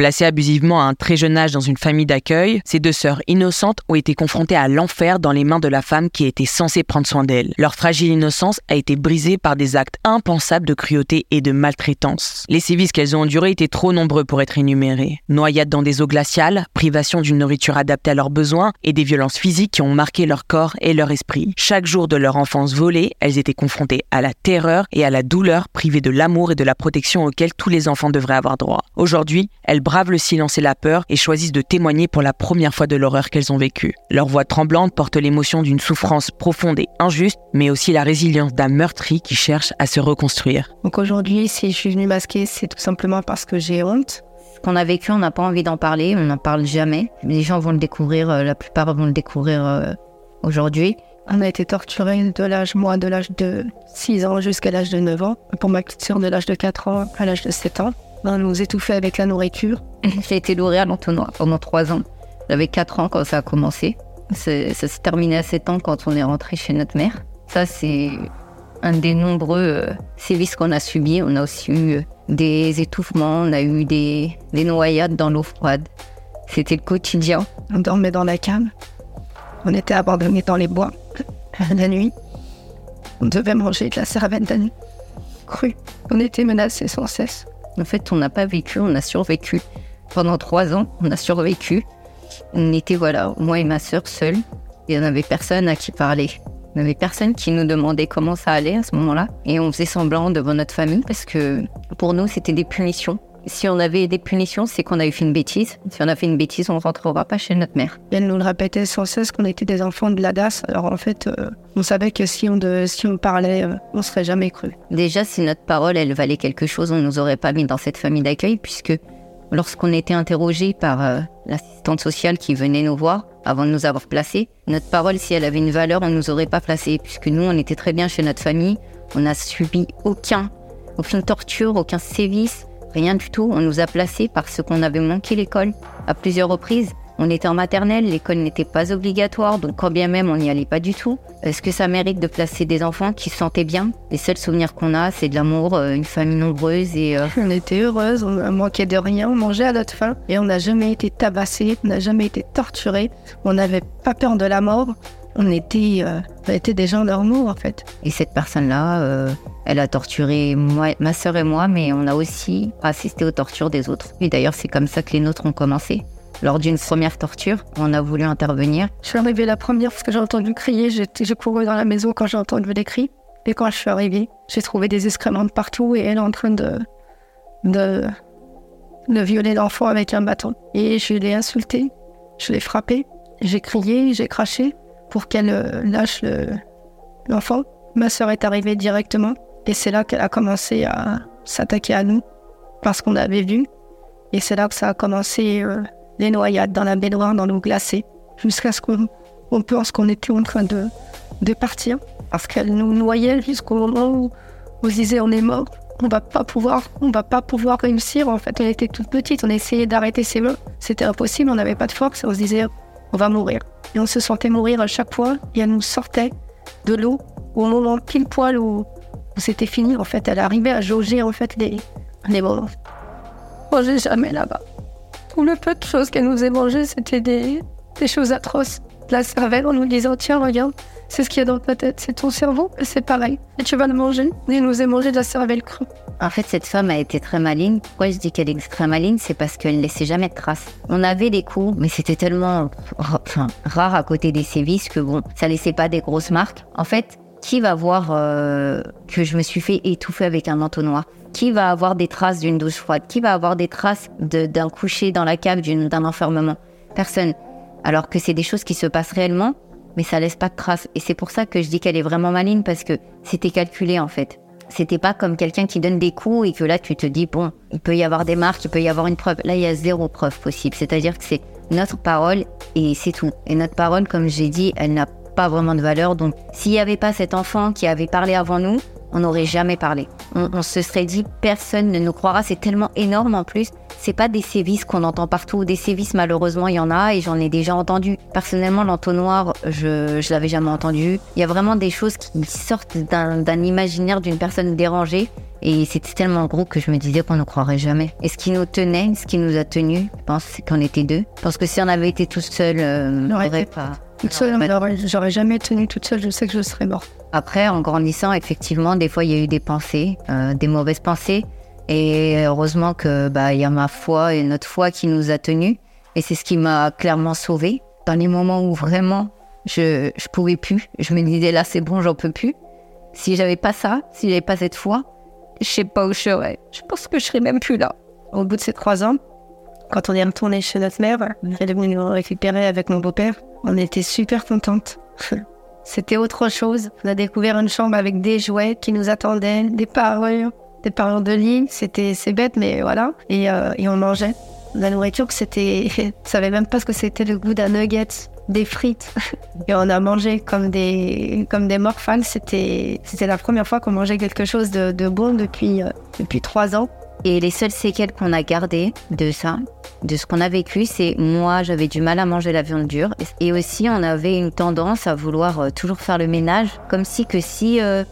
Placées abusivement à un très jeune âge dans une famille d'accueil, ces deux sœurs innocentes ont été confrontées à l'enfer dans les mains de la femme qui était censée prendre soin d'elles. Leur fragile innocence a été brisée par des actes impensables de cruauté et de maltraitance. Les sévices qu'elles ont endurés étaient trop nombreux pour être énumérés. Noyades dans des eaux glaciales, privation d'une nourriture adaptée à leurs besoins et des violences physiques qui ont marqué leur corps et leur esprit. Chaque jour de leur enfance volée, elles étaient confrontées à la terreur et à la douleur, privées de l'amour et de la protection auxquels tous les enfants devraient avoir droit. Aujourd'hui, bravent le silence et la peur et choisissent de témoigner pour la première fois de l'horreur qu'elles ont vécue. Leur voix tremblante porte l'émotion d'une souffrance profonde et injuste, mais aussi la résilience d'un meurtri qui cherche à se reconstruire. Donc aujourd'hui, si je suis venue masquer, c'est tout simplement parce que j'ai honte. Ce qu'on a vécu, on n'a pas envie d'en parler, on n'en parle jamais. Les gens vont le découvrir, euh, la plupart vont le découvrir euh, aujourd'hui. On a été torturés de l'âge, moi, de l'âge de 6 ans jusqu'à l'âge de 9 ans. Pour ma petite sœur, de l'âge de 4 ans à l'âge de 7 ans. On nous étouffait avec la nourriture. J'ai été nourrie à l'entonnoir pendant 3 ans. J'avais 4 ans quand ça a commencé. Ça s'est terminé à 7 ans quand on est rentré chez notre mère. Ça, c'est un des nombreux euh, sévices qu'on a subis. On a aussi eu euh, des étouffements, on a eu des, des noyades dans l'eau froide. C'était le quotidien. On dormait dans la cave. On était abandonnés dans les bois la nuit. On devait manger de la cervelle crue. On était menacés sans cesse. En fait, on n'a pas vécu, on a survécu. Pendant trois ans, on a survécu. On était, voilà, moi et ma sœur seuls. Il n'y en avait personne à qui parler. Il n'y avait personne qui nous demandait comment ça allait à ce moment-là. Et on faisait semblant devant notre famille parce que pour nous, c'était des punitions. Si on avait des punitions, c'est qu'on a eu fait une bêtise. Si on a fait une bêtise, on ne rentrera pas chez notre mère. Elle nous le répétait sans cesse qu'on était des enfants de la DAS. Alors en fait, euh, on savait que si on, de, si on parlait, euh, on serait jamais cru. Déjà, si notre parole, elle valait quelque chose, on ne nous aurait pas mis dans cette famille d'accueil, puisque lorsqu'on était interrogé par euh, l'assistante sociale qui venait nous voir, avant de nous avoir placés, notre parole, si elle avait une valeur, on ne nous aurait pas placés, puisque nous, on était très bien chez notre famille. On n'a subi aucun, aucune torture, aucun sévice. Rien du tout. On nous a placés parce qu'on avait manqué l'école à plusieurs reprises. On était en maternelle, l'école n'était pas obligatoire, donc quand bien même on n'y allait pas du tout. Est-ce que ça mérite de placer des enfants qui se sentaient bien? Les seuls souvenirs qu'on a, c'est de l'amour, euh, une famille nombreuse et... Euh, on était heureuse, on manquait de rien, on mangeait à notre faim et on n'a jamais été tabassé, on n'a jamais été torturé, on n'avait pas peur de la mort on était, euh, on était des gens normaux en fait. Et cette personne-là, euh, elle a torturé moi, ma sœur et moi, mais on a aussi assisté aux tortures des autres. Et d'ailleurs, c'est comme ça que les nôtres ont commencé. Lors d'une première torture, on a voulu intervenir. Je suis arrivée la première parce que j'ai entendu crier. J'ai couru dans la maison quand j'ai entendu les cris. Et quand je suis arrivée, j'ai trouvé des excréments de partout et elle est en train de, de, violer l'enfant avec un bâton. Et je l'ai insulté, je l'ai frappé, j'ai crié, j'ai craché pour qu'elle euh, lâche l'enfant. Ma sœur est arrivée directement et c'est là qu'elle a commencé à s'attaquer à nous parce qu'on avait vu. Et c'est là que ça a commencé euh, les noyades dans la baignoire, dans l'eau glacée, jusqu'à ce qu'on pense qu'on était en train de, de partir parce qu'elle nous noyait jusqu'au moment où on se disait on est mort, on va pas pouvoir, on va pas pouvoir réussir. En fait, on était toute petite, on essayait d'arrêter ses mains, c'était impossible, on n'avait pas de force, on se disait on va mourir. Et on se sentait mourir à chaque fois et elle nous sortait de l'eau au moment pile poil où, c'était fini. En fait, elle arrivait à jauger en fait les, les moments. Mangeait jamais là-bas. Tout le peu de choses qu'elle nous ait mangé, c'était des, des choses atroces. La cervelle en nous disant Tiens, regarde, c'est ce qu'il y a dans ta tête, c'est ton cerveau, c'est pareil. Et tu vas le manger. Et elle nous a mangé de la cervelle crue. En fait, cette femme a été très maligne. Pourquoi je dis qu'elle est très maligne? C'est parce qu'elle ne laissait jamais de traces. On avait des coups, mais c'était tellement rare à côté des sévices que bon, ça laissait pas des grosses marques. En fait, qui va voir euh, que je me suis fait étouffer avec un entonnoir? Qui va avoir des traces d'une douche froide? Qui va avoir des traces d'un coucher dans la cave, d'un enfermement? Personne. Alors que c'est des choses qui se passent réellement, mais ça laisse pas de traces. Et c'est pour ça que je dis qu'elle est vraiment maligne parce que c'était calculé en fait. C'était pas comme quelqu'un qui donne des coups et que là tu te dis bon, il peut y avoir des marques, il peut y avoir une preuve. Là, il y a zéro preuve possible. C'est-à-dire que c'est notre parole et c'est tout. Et notre parole, comme j'ai dit, elle n'a pas vraiment de valeur. Donc, s'il n'y avait pas cet enfant qui avait parlé avant nous, on n'aurait jamais parlé. On, se serait dit, personne ne nous croira, c'est tellement énorme en plus. C'est pas des sévices qu'on entend partout. Des sévices, malheureusement, il y en a et j'en ai déjà entendu. Personnellement, l'entonnoir, je, je l'avais jamais entendu. Il y a vraiment des choses qui sortent d'un imaginaire d'une personne dérangée. Et c'était tellement gros que je me disais qu'on ne croirait jamais. Et ce qui nous tenait, ce qui nous a tenus, je pense, c'est qu'on était deux. Parce que si on avait été tout seul, euh, on n'aurait pas. Toute seule, j'aurais jamais tenu toute seule, je sais que je serais morte. Après, en grandissant, effectivement, des fois, il y a eu des pensées, euh, des mauvaises pensées. Et heureusement que bah y a ma foi et notre foi qui nous a tenus. Et c'est ce qui m'a clairement sauvée. Dans les moments où vraiment je je pouvais plus, je me disais là c'est bon, j'en peux plus. Si j'avais pas ça, si j'avais pas cette foi, je sais pas où je serais. Je pense que je serais même plus là. Au bout de ces trois ans, quand on est retourné chez notre mère, elle est venue nous récupérer avec mon beau-père. On était super contentes. C'était autre chose. On a découvert une chambre avec des jouets qui nous attendaient, des parures, des parures de lit. C'était, c'est bête, mais voilà. Et, euh, et on mangeait. La nourriture, c'était, je savais même pas ce que c'était le goût d'un nugget, des frites. Et on a mangé comme des, comme des morphales. C'était, c'était la première fois qu'on mangeait quelque chose de, de bon depuis, euh, depuis trois ans. Et les seules séquelles qu'on a gardées de ça, de ce qu'on a vécu, c'est moi, j'avais du mal à manger la viande dure. Et aussi, on avait une tendance à vouloir euh, toujours faire le ménage, comme si que si euh,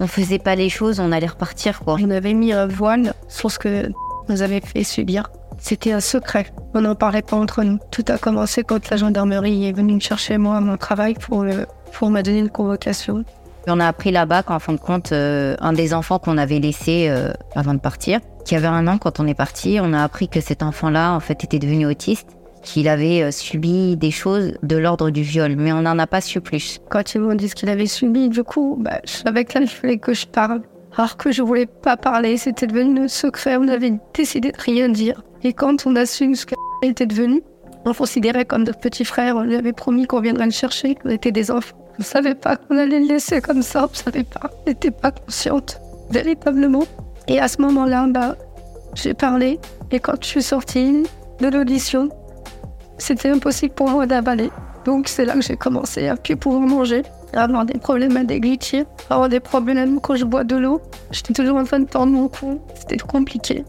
on faisait pas les choses, on allait repartir. Quoi. On avait mis un voile sur ce que nous avait fait subir. C'était un secret. On n'en parlait pas entre nous. Tout a commencé quand la gendarmerie est venue me chercher moi à mon travail pour, euh, pour me donner une convocation. On a appris là-bas qu'en fin de compte, un des enfants qu'on avait laissé avant de partir, qui avait un an quand on est parti. On a appris que cet enfant-là, en fait, était devenu autiste, qu'il avait euh, subi des choses de l'ordre du viol, mais on n'en a pas su plus. Quand ils m'ont dit ce qu'il avait subi, du coup, bah, je savais que là, il fallait que je parle. Alors que je voulais pas parler, c'était devenu un secret, on avait décidé de rien dire. Et quand on a su ce qu'il était devenu, on considérait comme notre petit frère, on lui avait promis qu'on viendrait le chercher, qu'on était des enfants. On ne savait pas qu'on allait le laisser comme ça, on ne savait pas, on n'était pas consciente, véritablement. Et à ce moment-là, bah, j'ai parlé. Et quand je suis sortie de l'audition, c'était impossible pour moi d'avaler. Donc c'est là que j'ai commencé à plus pouvoir manger, à avoir des problèmes à déglutir, à avoir des problèmes quand je bois de l'eau. J'étais toujours en train de tendre mon cou. C'était compliqué.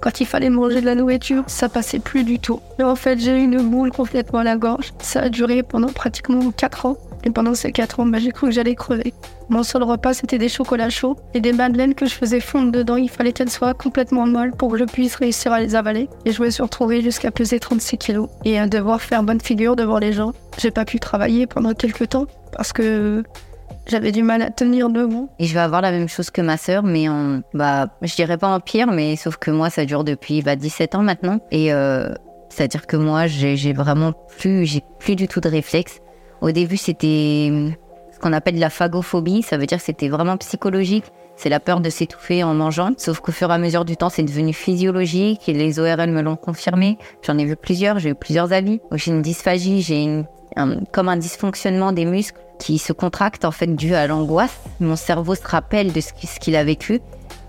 Quand il fallait manger de la nourriture, ça passait plus du tout. Mais en fait, j'ai eu une boule complètement à la gorge. Ça a duré pendant pratiquement 4 ans. Pendant ces 4 ans, bah, j'ai cru que j'allais crever. Mon seul repas, c'était des chocolats chauds et des madeleines que je faisais fondre dedans. Il fallait qu'elles soient complètement molles pour que je puisse réussir à les avaler. Et je me suis retrouvée jusqu'à peser 36 kilos et à devoir faire bonne figure devant les gens. J'ai pas pu travailler pendant quelques temps parce que j'avais du mal à tenir debout. Et je vais avoir la même chose que ma sœur, mais bah, je dirais pas en pire, mais sauf que moi, ça dure depuis bah, 17 ans maintenant. Et euh, c'est-à-dire que moi, j'ai vraiment plus, j'ai plus du tout de réflexe. Au début, c'était ce qu'on appelle la phagophobie. Ça veut dire que c'était vraiment psychologique. C'est la peur de s'étouffer en mangeant. Sauf qu'au fur et à mesure du temps, c'est devenu physiologique et les ORL me l'ont confirmé. J'en ai vu plusieurs, j'ai eu plusieurs avis. J'ai une dysphagie, j'ai une comme un dysfonctionnement des muscles qui se contractent en fait dû à l'angoisse. Mon cerveau se rappelle de ce qu'il a vécu.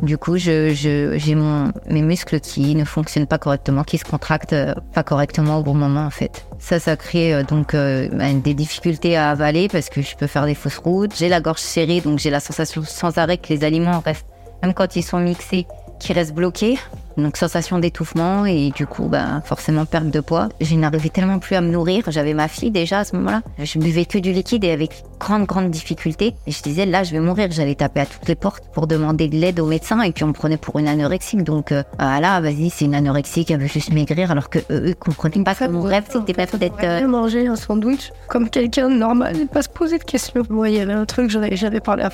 Du coup, j'ai je, mon, mes muscles qui ne fonctionnent pas correctement, qui se contractent euh, pas correctement au bon moment en fait. Ça, ça crée euh, donc euh, bah, des difficultés à avaler parce que je peux faire des fausses routes. J'ai la gorge serrée, donc j'ai la sensation sans arrêt que les aliments restent, même quand ils sont mixés, qui restent bloqués. Donc sensation d'étouffement et du coup, bah, forcément perte de poids. Je n'arrivais tellement plus à me nourrir. J'avais ma fille déjà à ce moment-là. Je buvais que du liquide et avec grande, grande difficulté. Et je disais, là, je vais mourir. J'allais taper à toutes les portes pour demander de l'aide au médecin et puis on me prenait pour une anorexique. Donc euh, ah là, vas-y, c'est une anorexique, elle veut juste maigrir alors que eux, comprenaient pas que mon rêve, c'était pas d'être... Euh... manger un sandwich comme quelqu'un de normal et pas se poser de questions. Moi, il y avait un truc, j'avais parlé à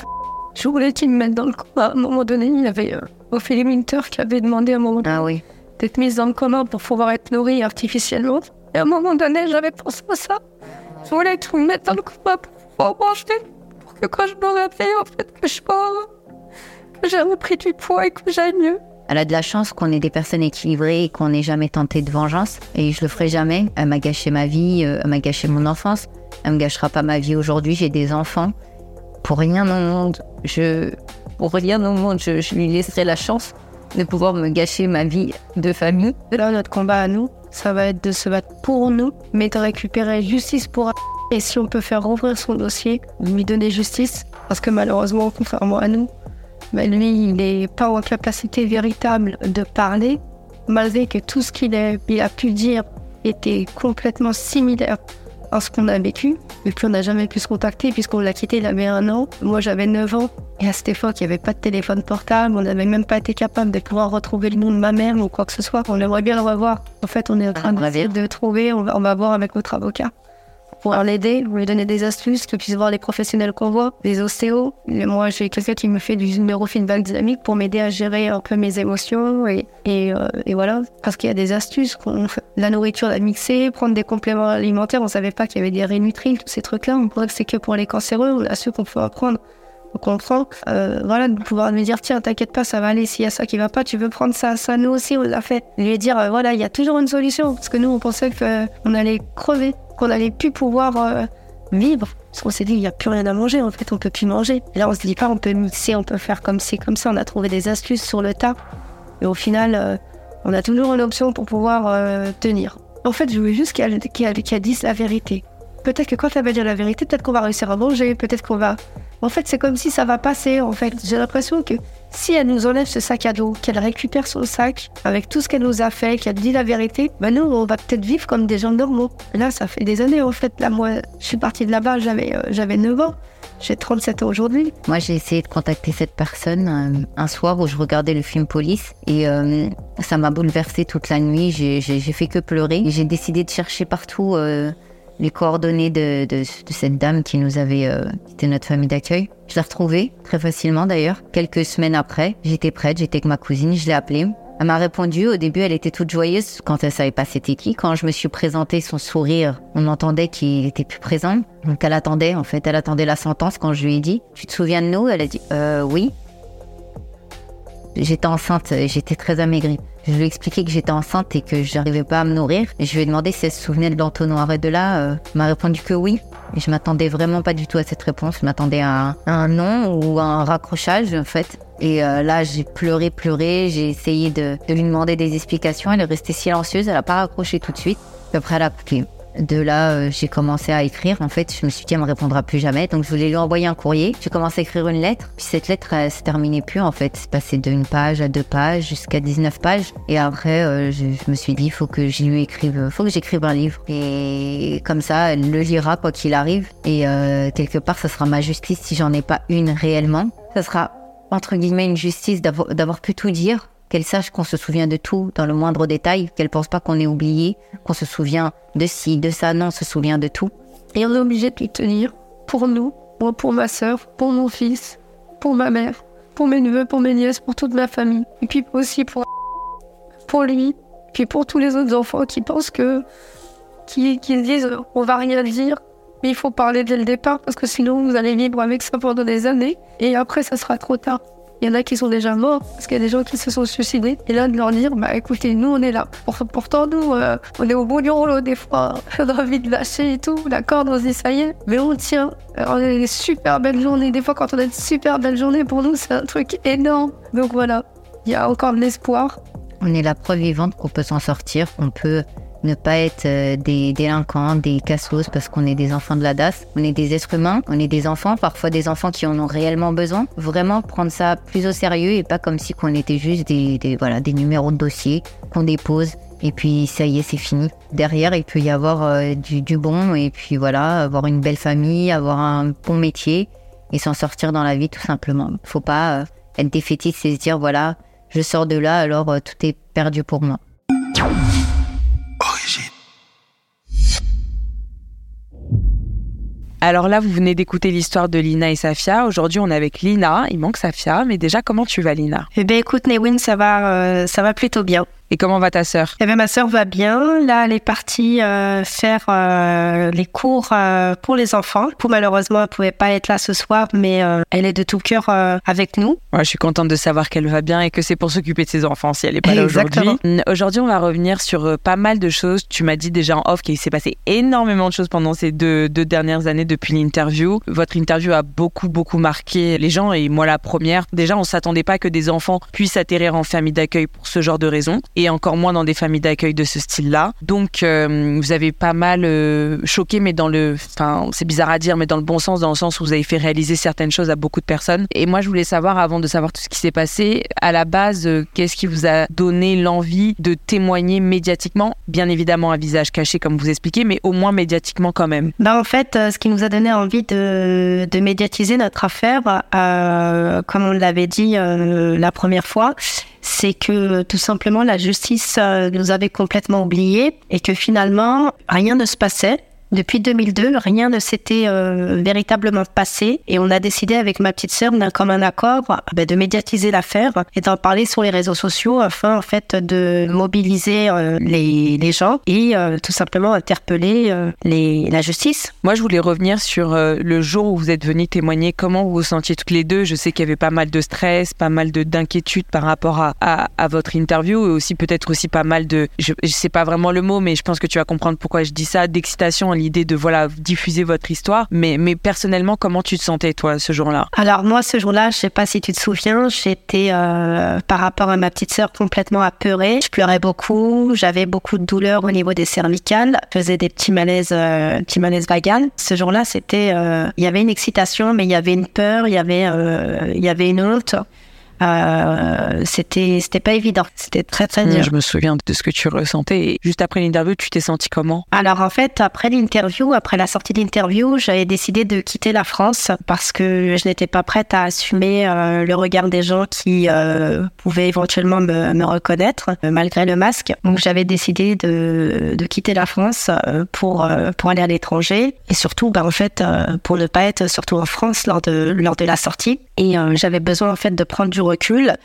je voulais qu'il me mette dans le coma. À un moment donné, il y avait euh, Ophélie Minter qui avait demandé à un moment ah oui. d'être mise dans le coma pour pouvoir être nourrie artificiellement. Et à un moment donné, j'avais pensé à ça. Je voulais qu'il me mette dans le coma pour pouvoir manger. Pour que quand je me réveille, en fait, que je que j'ai repris du poids et que j'aille mieux. Elle a de la chance qu'on ait des personnes équilibrées et qu'on n'ait jamais tenté de vengeance. Et je le ferai jamais. Elle m'a gâché ma vie, euh, elle m'a gâché mon enfance. Elle me gâchera pas ma vie aujourd'hui. J'ai des enfants pour rien au monde, je, pour rien au monde, je, lui laisserai la chance de pouvoir me gâcher ma vie de famille. Là, notre combat à nous, ça va être de se battre pour nous, mais de récupérer justice pour et si on peut faire rouvrir son dossier, lui donner justice, parce que malheureusement, contrairement à nous, mais lui, il n'est pas en capacité véritable de parler, malgré que tout ce qu'il a, il a pu dire était complètement similaire à ce qu'on a vécu. Et puis on n'a jamais pu se contacter puisqu'on l'a quitté, il avait un an. Moi j'avais 9 ans. Et à cette époque, il n'y avait pas de téléphone portable. On n'avait même pas été capable de pouvoir retrouver le nom de ma mère ou quoi que ce soit. On aimerait bien le revoir. En fait, on est en train de, de trouver. On va, on va voir avec notre avocat pour l'aider, lui donner des astuces, qu'il puisse voir les professionnels qu'on voit, les ostéos. moi, j'ai quelqu'un qui me fait du neurofeedback dynamique pour m'aider à gérer un peu mes émotions et, et, euh, voilà. Parce qu'il y a des astuces, la nourriture la mixer, prendre des compléments alimentaires. On savait pas qu'il y avait des rénutriles, tous ces trucs-là. On croit que c'est que pour les cancéreux. On a su qu'on peut apprendre. Comprend, euh, voilà, de pouvoir me dire tiens, t'inquiète pas, ça va aller. S'il y a ça qui va pas, tu veux prendre ça, ça. Nous aussi, on l'a fait. Lui dire euh, voilà, il y a toujours une solution parce que nous, on pensait qu'on allait crever qu'on allait plus pouvoir euh, vivre. Parce qu'on s'est dit, il n'y a plus rien à manger, en fait, on peut plus manger. Et là, on se dit pas, on peut mixer, on peut faire comme ci, comme ça. On a trouvé des astuces sur le tas. Et au final, euh, on a toujours une option pour pouvoir euh, tenir. En fait, je voulais juste qu'elle qu dise la vérité. Peut-être que quand elle va dire la vérité, peut-être qu'on va réussir à manger, peut-être qu'on va en fait, c'est comme si ça va passer. En fait, j'ai l'impression que si elle nous enlève ce sac à dos, qu'elle récupère son sac avec tout ce qu'elle nous a fait, qu'elle dit la vérité, ben nous, on va peut-être vivre comme des gens normaux. là, ça fait des années, en fait. Là, moi, je suis partie de là-bas, j'avais, euh, j'avais 9 ans. J'ai 37 ans aujourd'hui. Moi, j'ai essayé de contacter cette personne euh, un soir où je regardais le film Police et euh, ça m'a bouleversée toute la nuit. J'ai, fait que pleurer. J'ai décidé de chercher partout les coordonnées de, de, de, cette dame qui nous avait, euh, qui était notre famille d'accueil. Je l'ai retrouvée très facilement d'ailleurs. Quelques semaines après, j'étais prête, j'étais avec ma cousine, je l'ai appelée. Elle m'a répondu. Au début, elle était toute joyeuse quand elle savait pas c'était qui. Quand je me suis présentée, son sourire, on entendait qu'il était plus présent. Donc elle attendait, en fait, elle attendait la sentence quand je lui ai dit Tu te souviens de nous? Elle a dit euh, Oui. J'étais enceinte, j'étais très amaigrie. Je lui ai expliqué que j'étais enceinte et que je n'arrivais pas à me nourrir. Je lui ai demandé si elle se souvenait de l'entonnoir. Et de là, euh, m'a répondu que oui. Et je m'attendais vraiment pas du tout à cette réponse. Je m'attendais à, un non ou à un raccrochage, en fait. Et euh, là, j'ai pleuré, pleuré. J'ai essayé de, lui demander des explications. Elle est restée silencieuse. Elle a pas raccroché tout de suite. Puis après, elle a coupé. De là, euh, j'ai commencé à écrire. En fait, je me suis dit, elle me répondra plus jamais. Donc, je voulais lui envoyer un courrier. J'ai commencé à écrire une lettre. Puis cette lettre, elle se terminait plus, en fait. C'est passé d'une page à deux pages jusqu'à 19 pages. Et après, euh, je, me suis dit, faut que je lui écrive, faut que j'écrive un livre. Et comme ça, elle le lira quoi qu'il arrive. Et euh, quelque part, ça sera ma justice si j'en ai pas une réellement. Ça sera, entre guillemets, une justice d'avoir pu tout dire qu'elle sache qu'on se souvient de tout dans le moindre détail, qu'elle pense pas qu'on est oublié, qu'on se souvient de ci, de ça, non, on se souvient de tout. Et on est obligé de tout tenir pour nous, pour ma soeur, pour mon fils, pour ma mère, pour mes neveux, pour mes nièces, pour toute ma famille. Et puis aussi pour, pour lui, puis pour tous les autres enfants qui pensent que, qui, qui se disent on va rien dire, mais il faut parler dès le départ parce que sinon vous allez vivre avec ça pendant des années et après ça sera trop tard. Il y en a qui sont déjà morts parce qu'il y a des gens qui se sont suicidés. Et là, de leur dire, bah écoutez, nous, on est là. Pourtant, nous, euh, on est au bout du rouleau des fois. On a envie de lâcher et tout. D'accord, on se dit, ça y est. Mais on tient. Euh, on a des super belles journées. Des fois, quand on a une super belle journée, pour nous, c'est un truc énorme. Donc voilà, il y a encore de l'espoir. On est la preuve vivante qu'on peut s'en sortir, qu'on peut ne pas être euh, des délinquants, des cassos parce qu'on est des enfants de la DAS. On est des êtres humains, on est des enfants, parfois des enfants qui en ont réellement besoin. Vraiment prendre ça plus au sérieux et pas comme si qu'on était juste des, voilà, des numéros de dossier qu'on dépose et puis ça y est, c'est fini. Derrière, il peut y avoir euh, du, du, bon et puis voilà, avoir une belle famille, avoir un bon métier et s'en sortir dans la vie tout simplement. Faut pas euh, être défaitiste et se dire voilà, je sors de là alors tout est perdu pour moi. Alors là, vous venez d'écouter l'histoire de Lina et Safia. Aujourd'hui, on est avec Lina. Il manque Safia, mais déjà, comment tu vas, Lina? Eh bien, écoute, Newin, ça va, euh, ça va plutôt bien. Et comment va ta sœur? Eh bien, ma sœur va bien. Là, elle est partie euh, faire euh, les cours euh, pour les enfants. Pour malheureusement, elle pouvait pas être là ce soir, mais elle est de tout cœur avec nous. Ouais, je suis contente de savoir qu'elle va bien et que c'est pour s'occuper de ses enfants si elle est pas là aujourd'hui. Aujourd'hui, on va revenir sur pas mal de choses. Tu m'as dit déjà en off qu'il s'est passé énormément de choses pendant ces deux, deux dernières années depuis l'interview. Votre interview a beaucoup, beaucoup marqué les gens et moi la première. Déjà, on s'attendait pas que des enfants puissent atterrir en famille d'accueil pour ce genre de raisons. Et encore moins dans des familles d'accueil de ce style-là. Donc, euh, vous avez pas mal euh, choqué, mais dans le, enfin, c'est bizarre à dire, mais dans le bon sens, dans le sens où vous avez fait réaliser certaines choses à beaucoup de personnes. Et moi, je voulais savoir, avant de savoir tout ce qui s'est passé, à la base, euh, qu'est-ce qui vous a donné l'envie de témoigner médiatiquement? Bien évidemment, un visage caché, comme vous expliquez, mais au moins médiatiquement quand même. Bah, en fait, ce qui nous a donné envie de médiatiser notre affaire, comme on l'avait dit la première fois, c'est que tout simplement la justice euh, nous avait complètement oubliés et que finalement rien ne se passait. Depuis 2002, rien ne s'était euh, véritablement passé et on a décidé avec ma petite sœur d'un commun accord bah, de médiatiser l'affaire et d'en parler sur les réseaux sociaux afin en fait de mobiliser euh, les, gens et euh, tout simplement interpeller la justice. Moi, je voulais revenir sur le jour où vous êtes venus témoigner. Comment vous vous sentiez toutes les deux? Je sais qu'il y avait pas mal de stress, pas mal d'inquiétude par rapport à, votre interview et aussi peut-être aussi pas mal de, je, je sais pas vraiment le mot, mais je pense que tu vas comprendre pourquoi je dis ça, d'excitation de voilà diffuser votre histoire. Mais, mais personnellement, comment tu te sentais toi ce jour-là? Alors moi, ce jour-là, je sais pas si tu te souviens, j'étais euh, par rapport à ma petite sœur complètement apeurée. Je pleurais beaucoup, j'avais beaucoup de douleurs au niveau des cervicales, je faisais des petits malaises, euh, petits malaises vagales. Ce jour-là, c'était, euh, il y avait une excitation, mais il y avait une peur, il y avait, il y avait une honte. Euh, c'était c'était pas évident. C'était très très dur. Je me souviens de ce que tu ressentais. Et juste après l'interview, tu t'es senti comment? Alors en fait, après l'interview, après la sortie de l'interview, j'avais décidé de quitter la France parce que je n'étais pas prête à assumer euh, le regard des gens qui euh, pouvaient éventuellement me, me reconnaître euh, malgré le masque. Donc j'avais décidé de, de quitter la France pour pour aller à l'étranger et surtout, bah, en fait, pour ne pas être surtout en France lors de lors de la sortie. Et j'avais besoin en fait de prendre du recul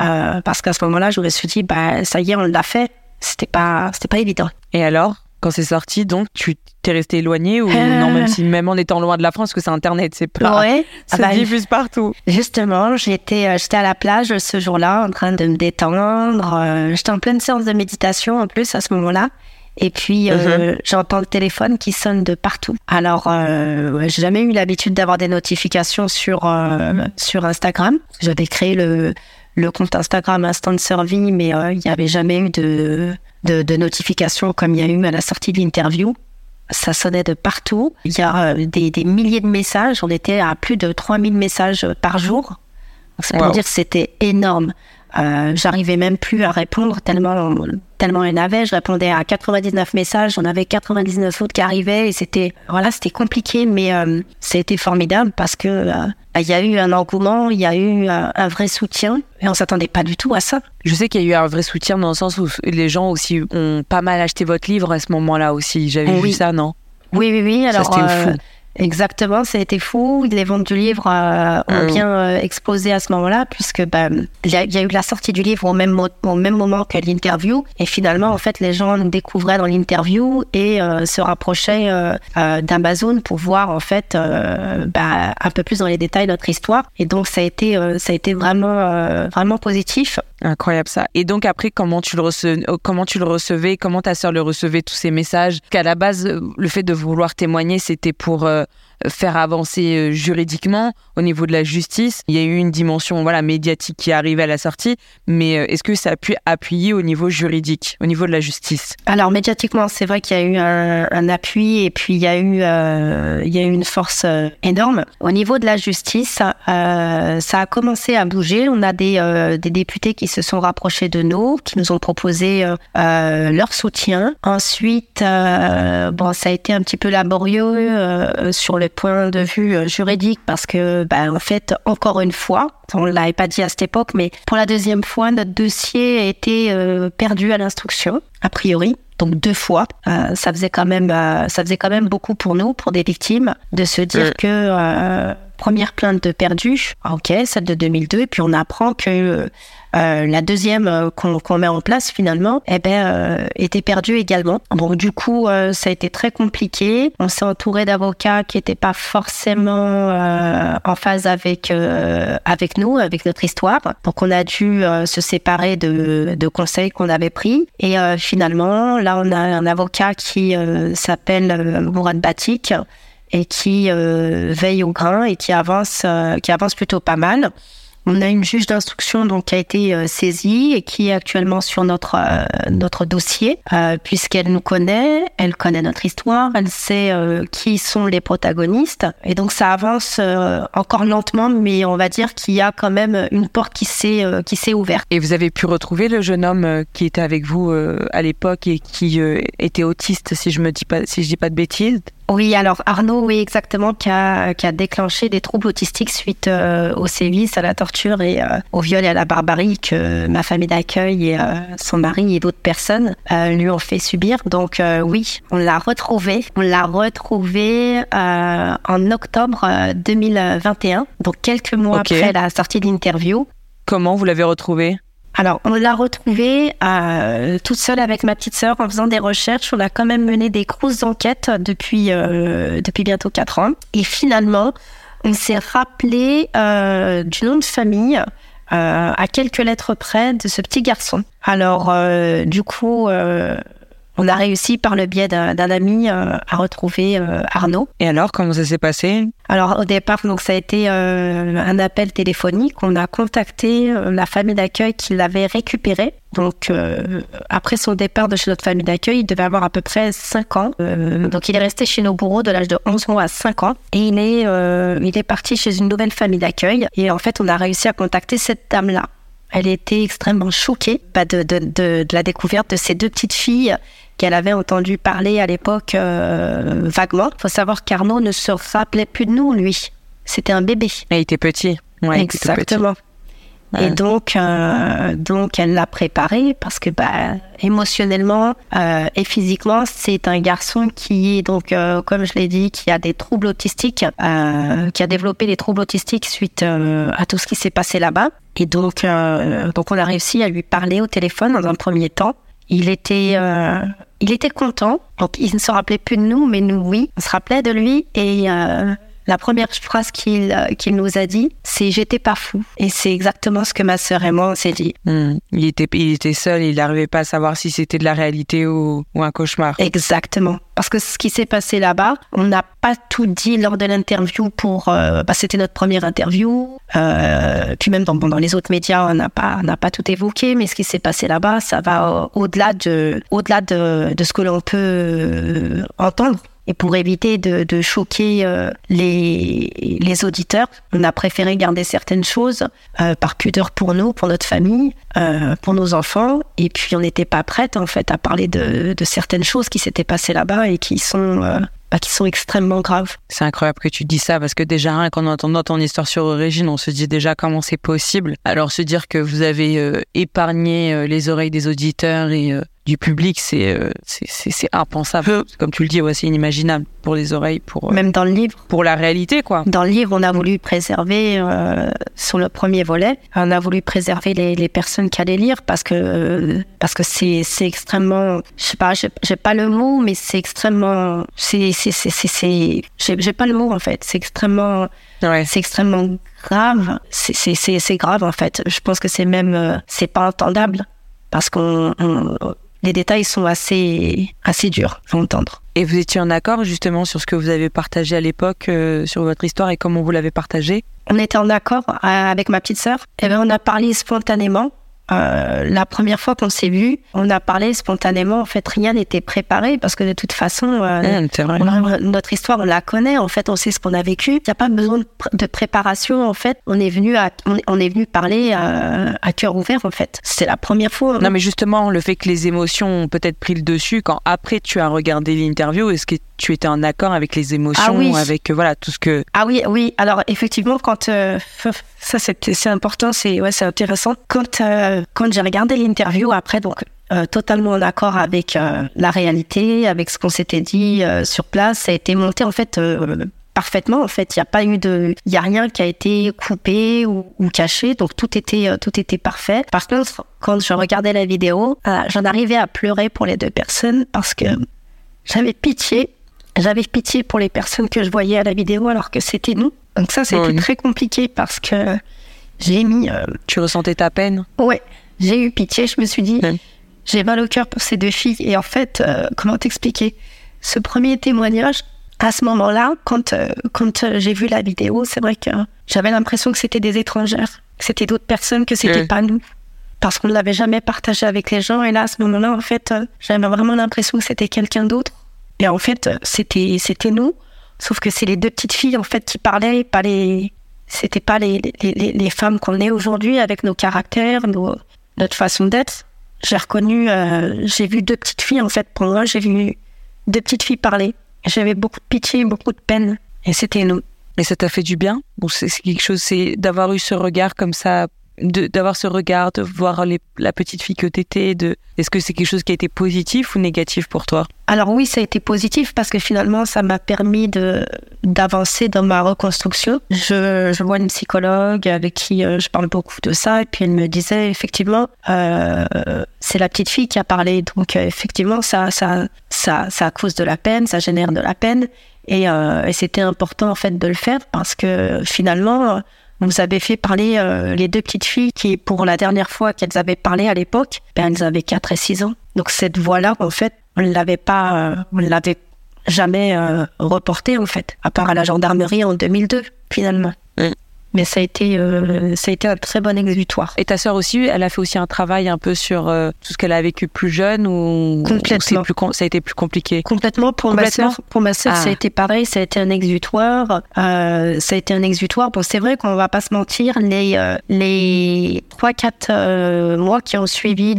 euh, parce qu'à ce moment-là, je me suis dit, bah, ça y est, on l'a fait. C'était pas, c'était pas évident. Et alors, quand c'est sorti, donc tu t'es resté éloigné ou euh. non, même si même en étant loin de la France, que c'est Internet, c'est pas, ouais, ça ah bah, diffuse partout. Justement, j'étais, euh, j'étais à la plage ce jour-là, en train de me détendre. j'étais en pleine séance de méditation en plus à ce moment-là. Et puis, euh, mhm. j'entends le téléphone qui sonne de partout. Alors, euh, j'ai jamais eu l'habitude d'avoir des notifications sur, euh, sur Instagram. J'avais créé le, le compte Instagram Instant Survie, mais euh, il n'y avait jamais eu de, de, de notifications comme il y a eu à la sortie de l'interview. Ça sonnait de partout. Il y a des, des, milliers de messages. On était à plus de 3000 messages par jour. Ça veut dire que c'était énorme. Euh, j'arrivais même plus à répondre tellement tellement il y en avait. Je répondais à 99 messages, j'en avais 99 autres qui arrivaient et c'était voilà, c'était compliqué, mais euh, c'était formidable parce que euh, il y a eu un engouement, il y a eu un, vrai soutien et on s'attendait pas du tout à ça. Je sais qu'il y a eu un vrai soutien dans le sens où les gens aussi ont pas mal acheté votre livre à ce moment-là aussi. J'avais vu ça, non? Oui, oui, oui. Alors, ça. Exactement, ça a été fou. Les ventes du livre euh, ont ah bien euh, explosé à ce moment-là, puisque bah, il y, a eu la sortie du livre au même, au même moment que l'interview. Et finalement, en fait, les gens découvraient dans l'interview et euh, se rapprochaient d'Amazon pour voir en fait bah, un peu plus dans les détails notre histoire. Et donc, ça a été, ça a été vraiment, vraiment positif. Incroyable ça. Et donc après, comment tu le recevais, comment comment ta sœur le recevait tous ces messages? Qu'à la base, le fait de vouloir témoigner, c'était pour faire avancer euh, juridiquement au niveau de la justice. Il y a eu une dimension voilà médiatique qui est arrivée à la sortie, mais euh, est-ce que ça a pu appuyer au niveau juridique, au niveau de la justice? Alors médiatiquement, c'est vrai qu'il y a eu un, appui et puis il y a eu euh, il y a eu une force énorme. Au niveau de la justice, ça a commencé à bouger. On a des, des députés qui se sont rapprochés de nous, qui nous ont proposé leur soutien. Ensuite, bon, ça a été un petit peu laborieux sur le point de vue euh, juridique parce que, ben, en fait, encore une fois, on ne l'avait pas dit à cette époque, mais pour la deuxième fois, notre dossier a été euh, perdu à l'instruction, a priori. Donc deux fois, euh, ça faisait quand même, ça faisait quand même beaucoup pour nous, pour des victimes, de se dire que première plainte de ah, ok, celle de 2002, et puis on apprend que euh, la deuxième euh, qu'on met en place finalement, eh ben, euh, était perdue également. Donc du coup, ça a été très compliqué. On s'est entouré d'avocats qui n'étaient pas forcément en phase avec avec nous, avec notre histoire. Donc on a dû se séparer de, de conseils qu'on avait pris. Et finalement, là, on a un avocat qui s'appelle Mourad Batik et qui veille au grain et qui avance, qui avance plutôt pas mal. On a une juge d'instruction donc qui a été euh, saisie et qui est actuellement sur notre euh, notre dossier euh, puisqu'elle nous connaît, elle connaît notre histoire, elle sait qui sont les protagonistes et donc ça avance encore lentement mais on va dire qu'il y a quand même une porte qui s'est qui s'est ouverte. Et vous avez pu retrouver le jeune homme qui était avec vous à l'époque et qui était autiste si je me dis pas si je dis pas de bêtises? Oui, alors Arnaud, oui, exactement, qui a, qui a déclenché des troubles autistiques suite euh, au sévices, à la torture et euh, au viol et à la barbarie que ma famille d'accueil et euh, son mari et d'autres personnes lui ont fait subir. Donc oui, on l'a retrouvé. On l'a retrouvé en octobre 2021, donc quelques mois après la sortie de l'interview. Comment vous l'avez retrouvé? Alors, on l'a retrouvée euh, toute seule avec ma petite sœur en faisant des recherches. On a quand même mené des grosses enquêtes depuis, euh, depuis bientôt quatre ans. Et finalement, on s'est rappelé euh, du nom de famille à quelques lettres près de ce petit garçon. Alors, du coup, on a réussi par le biais d'un ami à retrouver Arnaud. Et alors, comment ça s'est passé? Alors au départ, donc ça a été euh, un appel téléphonique. On a contacté la famille d'accueil qui l'avait récupéré. Donc après son départ de chez notre famille d'accueil, il devait avoir à peu près 5 ans. donc il est resté chez nos bourreaux de l'âge de 11 mois à 5 ans. Et il est, il est parti chez une nouvelle famille d'accueil. Et en fait, on a réussi à contacter cette dame-là. Elle était extrêmement choquée bah, de, de, de, de, la découverte de ces deux petites filles qu'elle avait entendu parler à l'époque euh, vaguement. Il faut savoir qu'Arnaud ne se rappelait plus de nous, lui. C'était un bébé. il était petit. Ouais, Exactement. Et donc, euh, donc elle l'a préparé parce que bah, émotionnellement euh, et physiquement, c'est un garçon qui est donc, comme je l'ai dit, qui a des troubles autistiques, qui a développé des troubles autistiques suite à tout ce qui s'est passé là-bas. Et donc, donc on a réussi à lui parler au téléphone dans un premier temps. Il était, il était content. Donc, il ne se rappelait plus de nous, mais nous, oui. On se rappelait de lui et euh, la première phrase qu'il euh, qu'il nous a dit, c'est j'étais pas fou. Et c'est exactement ce que ma sœur et moi on s'est dit. Hmm. Il était il était seul, il n'arrivait pas à savoir si c'était de la réalité ou, ou un cauchemar. Exactement. Parce que ce qui s'est passé là-bas, on n'a pas tout dit lors de l'interview pour. Euh, bah, c'était notre première interview. Euh, puis même dans, dans les autres médias, on n'a pas, pas tout évoqué. Mais ce qui s'est passé là-bas, ça va au-delà de, au-delà de, de ce que l'on peut entendre. Et pour éviter de, choquer euh, les, auditeurs, on a préféré garder certaines choses euh, par pudeur pour nous, pour notre famille, euh, pour nos enfants. Et puis on n'était pas prête en fait à parler de, certaines choses qui s'étaient passées là-bas et qui sont bah, qui sont extrêmement graves. C'est incroyable que tu dis ça parce que déjà rien qu'en entendant ton histoire sur Origine, on se dit déjà comment c'est possible. Alors se dire que vous avez épargné les oreilles des auditeurs et du public, euh, c'est c'est impensable. Comme tu le dis, ouais, c'est inimaginable pour les oreilles, pour euh, même dans le livre, pour la réalité, quoi. Dans le livre, on a voulu préserver euh, sur le premier volet, on a voulu préserver les, les personnes qui allaient lire parce que parce que c'est c'est extrêmement, je sais pas, j'ai pas le mot, mais c'est extrêmement, c'est c'est c'est c'est j'ai pas le mot en fait, c'est extrêmement Ouais. C'est extrêmement grave. C'est grave en fait. Je pense que c'est même c'est pas entendable parce qu'on les détails sont assez, assez durs à entendre. Et vous étiez en accord justement sur ce que vous avez partagé à l'époque, euh, sur votre histoire et comment vous l'avez partagé? On était en accord euh, avec ma petite sœur. Et eh bien, on a parlé spontanément. Euh, la première fois qu'on s'est vu, on a parlé spontanément. En fait, rien n'était préparé parce que de toute façon, euh, notre histoire, on la connaît. En fait, on sait ce qu'on a vécu. Il n'y a pas besoin de, préparation. En fait, on est venu à, on, est venu parler à, à cœur ouvert. En fait, c'est la première fois. Non, mais justement, le fait que les émotions ont peut-être pris le dessus quand après tu as regardé l'interview, est-ce que tu étais en accord avec les émotions, ah avec voilà tout ce que. Ah oui, oui. Alors effectivement, quand euh, ça c'est important, c'est ouais, c'est intéressant. Quand euh, quand j'ai regardé l'interview après, donc euh, totalement en accord avec la réalité, avec ce qu'on s'était dit sur place, ça a été monté en fait parfaitement. En fait, il n'y a pas eu de, il y a rien qui a été coupé ou, ou, caché, donc tout était tout était parfait. Par contre, quand je regardais la vidéo, j'en arrivais à pleurer pour les deux personnes parce que j'avais pitié j'avais pitié pour les personnes que je voyais à la vidéo alors que c'était nous. Donc ça, c'était très compliqué parce que j'ai mis... Euh, tu ressentais ta peine? Ouais, j'ai eu pitié. Je me suis dit, j'ai mal au cœur pour ces deux filles. Et en fait, euh, comment t'expliquer? Ce premier témoignage, à ce moment-là, quand, euh, quand j'ai vu la vidéo, c'est vrai que j'avais l'impression que c'était des étrangères. c'était d'autres personnes, que c'était pas nous. Parce qu'on ne l'avait jamais partagé avec les gens. Et là, à ce moment-là, en fait, euh, j'avais vraiment l'impression que c'était quelqu'un d'autre. Et en fait, c'était, c'était nous. Sauf que c'est les deux petites filles, en fait, qui parlaient, pas les, c'était pas les, les, les, les femmes qu'on est aujourd'hui avec nos caractères, notre façon d'être. J'ai reconnu, euh, j'ai vu deux petites filles, en fait, pour moi, j'ai vu deux petites filles parler. J'avais beaucoup de pitié, beaucoup de peine. Et c'était nous. Et ça t'a fait du bien? Bon, c'est quelque chose, c'est d'avoir eu ce regard comme ça, d'avoir ce regard, de voir les- la petite fille que t'étais. De... Est-ce que c'est quelque chose qui a été positif ou négatif pour toi? Alors oui, ça a été positif parce que finalement, ça m'a permis de d'avancer dans ma reconstruction. Je, vois une psychologue avec qui euh, je parle beaucoup de ça et puis elle me disait effectivement, euh, c'est la petite fille qui a parlé. Donc euh, effectivement, ça, ça, ça, cause de la peine, ça génère de la peine et, et c'était important en fait de le faire parce que finalement. Vous avez fait parler euh, les deux petites filles qui, pour la dernière fois qu'elles avaient parlé à l'époque, ben, elles avaient 4 et 6 ans. Donc cette voix-là, en fait, on ne l'avait pas, euh, on l'avait jamais euh, reportée, en fait, à part à la gendarmerie en 2002, finalement. Mm. Mais ça a été, euh, ça a été un très bon exutoire. Et ta sœur aussi, elle a fait aussi un travail un peu sur euh, tout ce qu'elle a vécu plus jeune ou ou Complètement. plus com- ça a été plus compliqué? Complètement pour ma sœur. Pour ma sœur, Ah. ça a été pareil. Ça a été un exutoire. Euh, ça a été un exutoire. Bon, c'est vrai qu'on va pas se mentir. Les les trois quatre mois qui ont suivi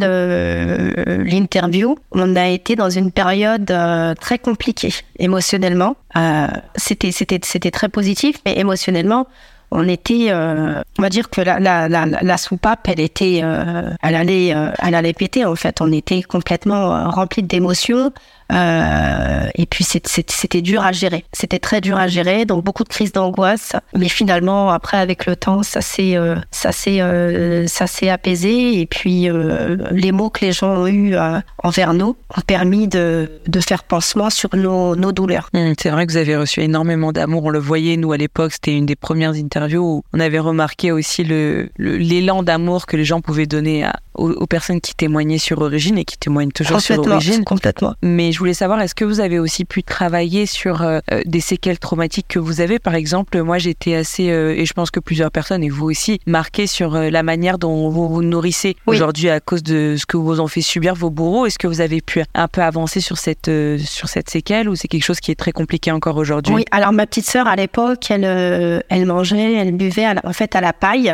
l'interview, on a été dans une période très compliquée émotionnellement. C'était c'était c'était très positif, mais émotionnellement. On était, euh, on va dire que la, la, la, soupape, elle était, euh, elle allait, euh, elle allait péter en fait. On était complètement euh, rempli d'émotions. Euh, et puis c'était dur à gérer. C'était très dur à gérer, donc beaucoup de crises d'angoisse. Mais finalement, après avec le temps, ça s'est euh, ça s'est euh, ça s'est apaisé. Et puis les mots que les gens ont eu envers nous ont permis de, de faire pansement sur nos, nos douleurs. Hum, C'est vrai que vous avez reçu énormément d'amour. On le voyait, nous, à l'époque, c'était une des premières interviews où on avait remarqué aussi le l'élan d'amour que les gens pouvaient donner à- aux, aux personnes qui témoignaient sur Origine et qui témoignent toujours sur Origine. complètement. Mais je voulais savoir, est-ce que vous avez aussi pu travailler sur euh, euh, des séquelles traumatiques que vous avez? Par exemple, moi j'étais assez, euh, et je pense que plusieurs personnes, et vous aussi, marquées sur euh, la manière dont vous vous nourrissez Oui. aujourd'hui à cause de ce que vous ont fait subir vos bourreaux. Est-ce que vous avez pu un peu avancer sur cette, sur cette séquelle ou c'est quelque chose qui est très compliqué encore aujourd'hui? Oui, alors ma petite sœur à l'époque, elle, elle mangeait, elle buvait à la- en fait à la paille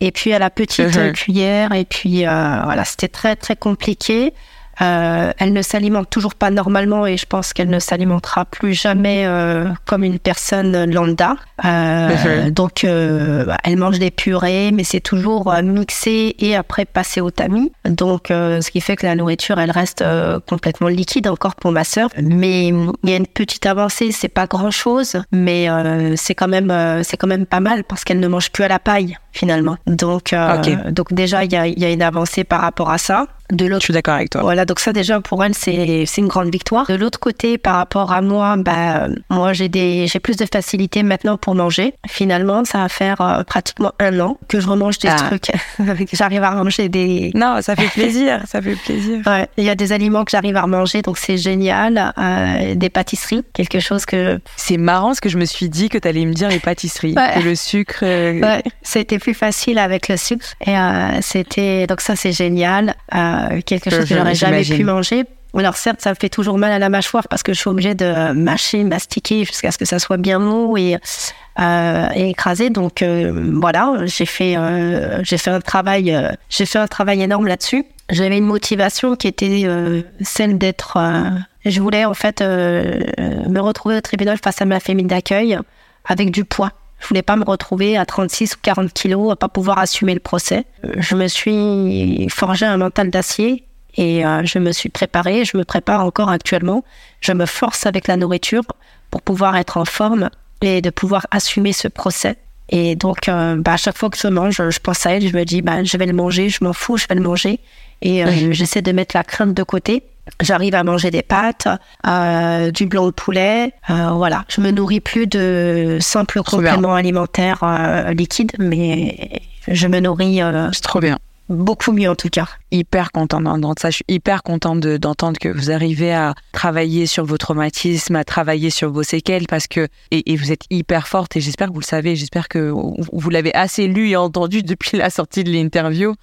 et puis à la petite euh, cuillère et puis voilà, c'était très très compliqué. Euh, elle ne s'alimente toujours pas normalement et je pense qu'elle ne s'alimentera plus jamais euh, comme une personne lambda. Euh, Mhm. Donc euh, bah, elle mange des purées, mais c'est toujours euh, mixé et après passé au tamis. Donc euh, ce qui fait que la nourriture elle reste euh, complètement liquide encore pour ma sœur. Mais il y a une petite avancée, c'est pas grand chose, mais euh, c'est quand même euh, c'est quand même pas mal parce qu'elle ne mange plus à la paille finalement. Donc euh, donc déjà il y a, il y a une avancée par rapport à ça. De Je l'autre suis d'accord avec toi. voilà, donc ça déjà pour elle c'est une grande victoire. De l'autre côté, par rapport à moi, bah moi j'ai des j'ai plus de facilité maintenant pour manger. Finalement, ça va faire euh, pratiquement un an que je remange des Ah. trucs, j'arrive à manger des. Non, ça fait plaisir, ça fait plaisir. Ouais, il y a des aliments que j'arrive à manger, donc c'est génial. Euh, des pâtisseries, quelque chose que C'est marrant parce que je me suis dit que tu allais me dire les pâtisseries, Ouais. que le sucre. Ouais, c'était plus facile avec le sucre. Et euh, c'était donc ça c'est génial, euh, quelque chose que Je- j'aurais jamais pu manger. Alors certes, ça me fait toujours mal à la mâchoire parce que je suis obligée de mâcher, mastiquer jusqu'à ce que ça soit bien mou et, euh, et écrasé. Donc voilà, j'ai fait j'ai fait un travail j'ai fait un travail énorme là-dessus. J'avais une motivation qui était celle d'être. je voulais en fait me retrouver au tribunal face à ma famille d'accueil avec du poids. Je voulais pas me retrouver à 36 ou 40 kilos, à pas pouvoir assumer le procès. Euh, Je me suis forgé un mental d'acier et euh, je me suis préparée, je me prépare encore actuellement. Je me force avec la nourriture pour pouvoir être en forme et de pouvoir assumer ce procès. Et donc, euh, bah, à chaque fois que je mange, je pense à elle, je me dis, bah, je vais le manger, je m'en fous, je vais le manger. Et euh, j'essaie de mettre la crainte de côté. J'arrive à manger des pâtes, euh, du blanc de poulet. Euh, voilà, je me nourris plus de simples compléments alimentaires euh, liquides, mais je me nourris. euh, C'est trop bien. beaucoup mieux en tout cas. Hyper contente d'entendre ça. Je suis hyper contente d'entendre que vous arrivez à travailler sur vos traumatismes, à travailler sur vos séquelles parce que et, vous êtes hyper forte et j'espère que vous le savez. J'espère que vous l'avez assez lu et entendu depuis la sortie de l'interview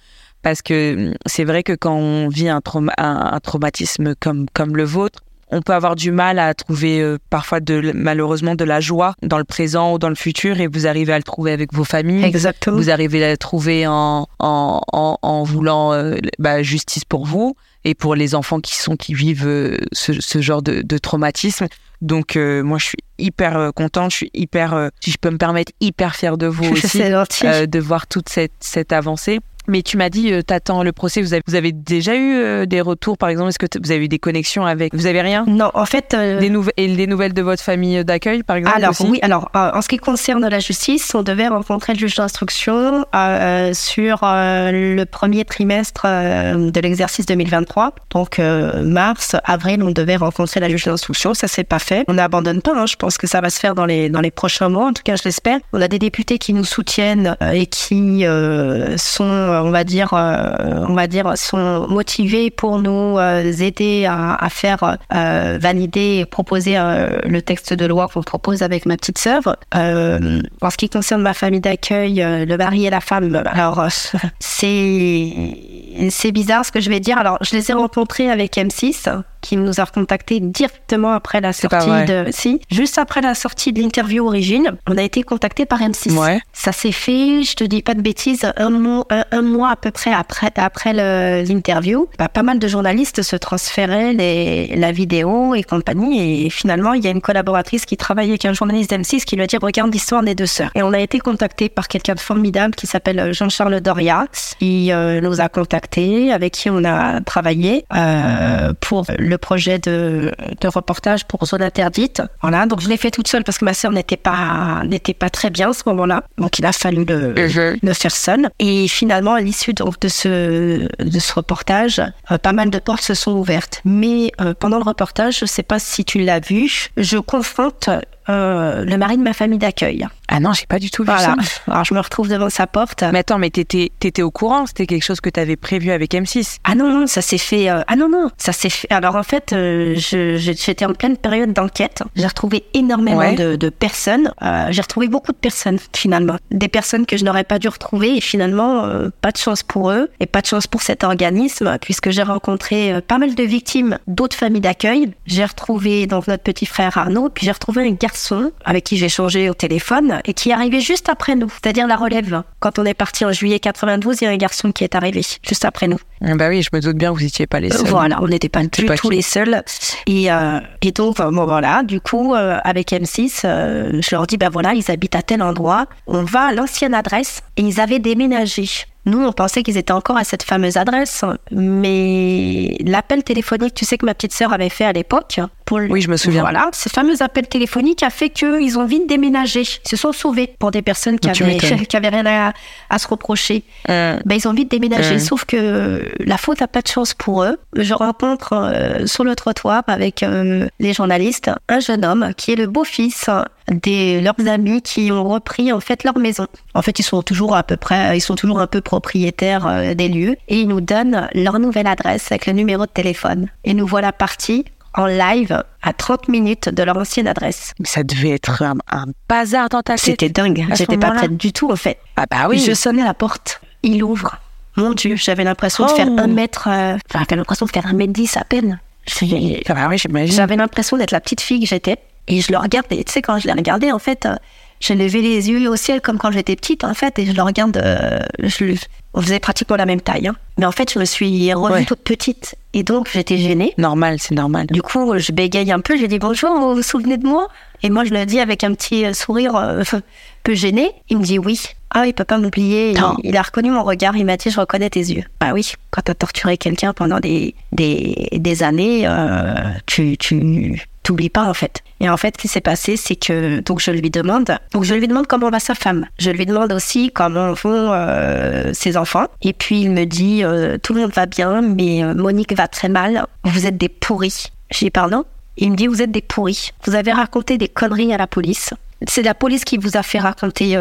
parce que c'est vrai que quand on vit un, un traumatisme comme comme le vôtre, on peut avoir du mal à trouver euh, parfois de, malheureusement de la joie dans le présent ou dans le futur et vous arrivez à le trouver avec vos familles. Exactement. Vous arrivez à le trouver en, en, en, voulant euh, bah, justice pour vous et pour les enfants qui sont qui vivent euh, ce, ce, genre de, de, traumatisme. Donc moi je suis hyper contente, je suis hyper, si je peux me permettre, hyper fière de vous aussi, de voir toute cette, cette avancée. Mais tu m'as dit, euh, t'attends le procès. Vous avez, vous avez déjà eu euh, des retours, par exemple Est-ce que vous avez eu des connexions avec Vous avez rien? Non, en fait. Euh, des nouvelles et des nouvelles de votre famille d'accueil, par exemple Alors oui. Alors, en ce qui concerne la justice, on devait rencontrer le juge d'instruction sur le premier trimestre de l'exercice 2023. Donc mars, avril, on devait rencontrer la juge d'instruction. Ça s'est pas fait. On n'abandonne pas. Hein. Je pense que ça va se faire dans les dans les prochains mois. En tout cas, je l'espère. On a des députés qui nous soutiennent et qui sont euh, on va dire, euh, on va dire, sont motivés pour nous euh, aider à, faire valider et proposer le texte de loi qu'on propose avec ma petite sœur. en ce qui concerne ma famille d'accueil, le mari et la femme, alors c'est c'est bizarre ce que je vais dire. Alors, je les ai rencontrés avec M6 qui nous a recontacté directement après la sortie de si juste après la sortie de l'interview origine on a été contacté par M6 ouais. ça s'est fait je te dis pas de bêtises un mois un, mois à peu près après après l'interview. Bah, pas mal de journalistes se transféraient les, la vidéo et compagnie et finalement il y a une collaboratrice qui travaillait avec un journaliste d'M6 qui lui a dit regarde l'histoire des deux sœurs. Et on a été contacté par quelqu'un de formidable qui s'appelle Jean-Charles Doria qui euh, nous a contacté avec qui on a travaillé euh, pour le projet de, de reportage pour zone interdite. Voilà, donc je l'ai fait toute seule parce que ma sœur n'était pas n'était pas très bien à ce moment-là, donc il a fallu le, mhm. le faire seul. Et finalement, à l'issue donc de ce de ce reportage, euh, pas mal de portes se sont ouvertes. Mais euh, pendant le reportage, je sais pas si tu l'as vu, je confronte euh, le mari de ma famille d'accueil. Ah non, j'ai pas du tout vu ça. Alors je me retrouve devant sa porte. Mais attends, mais t'étais étais au courant? C'était quelque chose que t'avais prévu avec M6 Ah non, non, ça s'est fait. Euh, ah non, non, ça s'est fait. Alors en fait, euh, j'étais en pleine période d'enquête. J'ai retrouvé énormément de, de, personnes. Euh, j'ai retrouvé beaucoup de personnes finalement. Des personnes que je n'aurais pas dû retrouver et finalement, pas de chance pour eux et pas de chance pour cet organisme puisque j'ai rencontré pas mal de victimes d'autres familles d'accueil. J'ai retrouvé donc notre petit frère Arnaud, puis j'ai retrouvé un garçon avec qui j'ai changé au téléphone et qui est arrivé juste après nous, c'est-à-dire la relève. Quand on est parti en juillet 92, il y a un garçon qui est arrivé juste après nous. Ah bah oui, je me doute bien que vous n'étiez pas les seuls. Voilà, on n'était pas du tout les seuls. Et, euh, et donc, bon, voilà, du coup, euh, avec M6, euh, je leur dis, ben voilà, ils habitent à tel endroit, on va à l'ancienne adresse et ils avaient déménagé. Nous, on pensait qu'ils étaient encore à cette fameuse adresse, mais l'appel téléphonique, tu sais que ma petite sœur avait fait à l'époque. Pour... Oui, je me souviens. Voilà, ce fameux appel téléphonique a fait qu'ils ont vite déménagé. Ils se sont sauvés pour des personnes qui, avaient, qui avaient, rien à, se reprocher. Euh... Ben, ils ont vite déménagé. Euh. Sauf que la faute n'a pas de chance pour eux. Je rencontre euh, sur le trottoir avec euh, les journalistes un jeune homme qui est le beau-fils des leurs amis qui ont repris en fait leur maison. En fait, ils sont toujours à peu près, ils sont toujours un peu propriétaires euh, des lieux et ils nous donnent leur nouvelle adresse avec le numéro de téléphone. Et nous voilà partis en live à 30 minutes de leur ancienne adresse. Ça devait être un, bazar dans ta tête. C'était dingue. J'étais pas prête du tout en fait. Ah bah oui. Je sonnais à la porte. Il ouvre. Mon Dieu, j'avais l'impression de faire oh. un mètre, euh, enfin, j'avais l'impression de faire un mètre dix à peine. Ah bah j'avais l'impression d'être la petite fille que j'étais. Et je le regardais, tu sais, quand je l'ai regardé, en fait, euh, je levais les yeux au ciel comme quand j'étais petite, en fait, et je le regarde, euh, je, on faisait pratiquement la même taille. Hein. Mais en fait, je me suis revue toute petite, et donc j'étais gênée. Normal, c'est normal. Du coup, je bégaye un peu, j'ai dit bonjour, vous vous souvenez de moi? Et moi, je le dis avec un petit euh, sourire un peu gêné. Il me dit oui. Ah, il peut pas m'oublier. Il, il, a reconnu mon regard. Il m'a dit, je reconnais tes yeux. Bah oui, quand tu as torturé quelqu'un pendant des, des, des années, euh, tu, tu, t'oublies pas en fait. Et en fait, ce qui s'est passé, c'est que donc je lui demande, donc je lui demande comment va sa femme. Je lui demande aussi comment vont euh, ses enfants. Et puis il me dit euh, tout le monde va bien, mais euh, Monique va très mal. Vous êtes des pourris. J'ai dit pardon? Il me dit vous êtes des pourris. Vous avez raconté des conneries à la police. C'est la police qui vous a fait raconter,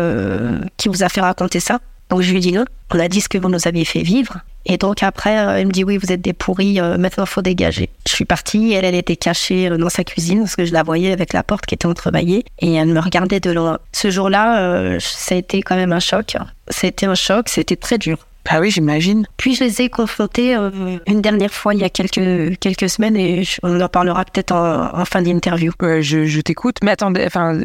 qui vous a fait raconter ça. Donc je lui dis non. On a dit ce que vous nous aviez fait vivre. Et donc après, euh, elle me dit oui, vous êtes des pourris, euh, maintenant faut dégager. Je suis partie, elle, elle était cachée euh, dans sa cuisine parce que je la voyais avec la porte qui était entrebâillée et elle me regardait de loin. Ce jour-là, euh, ça a été quand même un choc. C'était un choc, c'était très dur. Ah oui, j'imagine. Puis je les ai confrontés euh, une dernière fois il y a quelques, quelques semaines et je- on en parlera peut-être en, en fin d'interview. Je, je t'écoute. Mais attendez, enfin,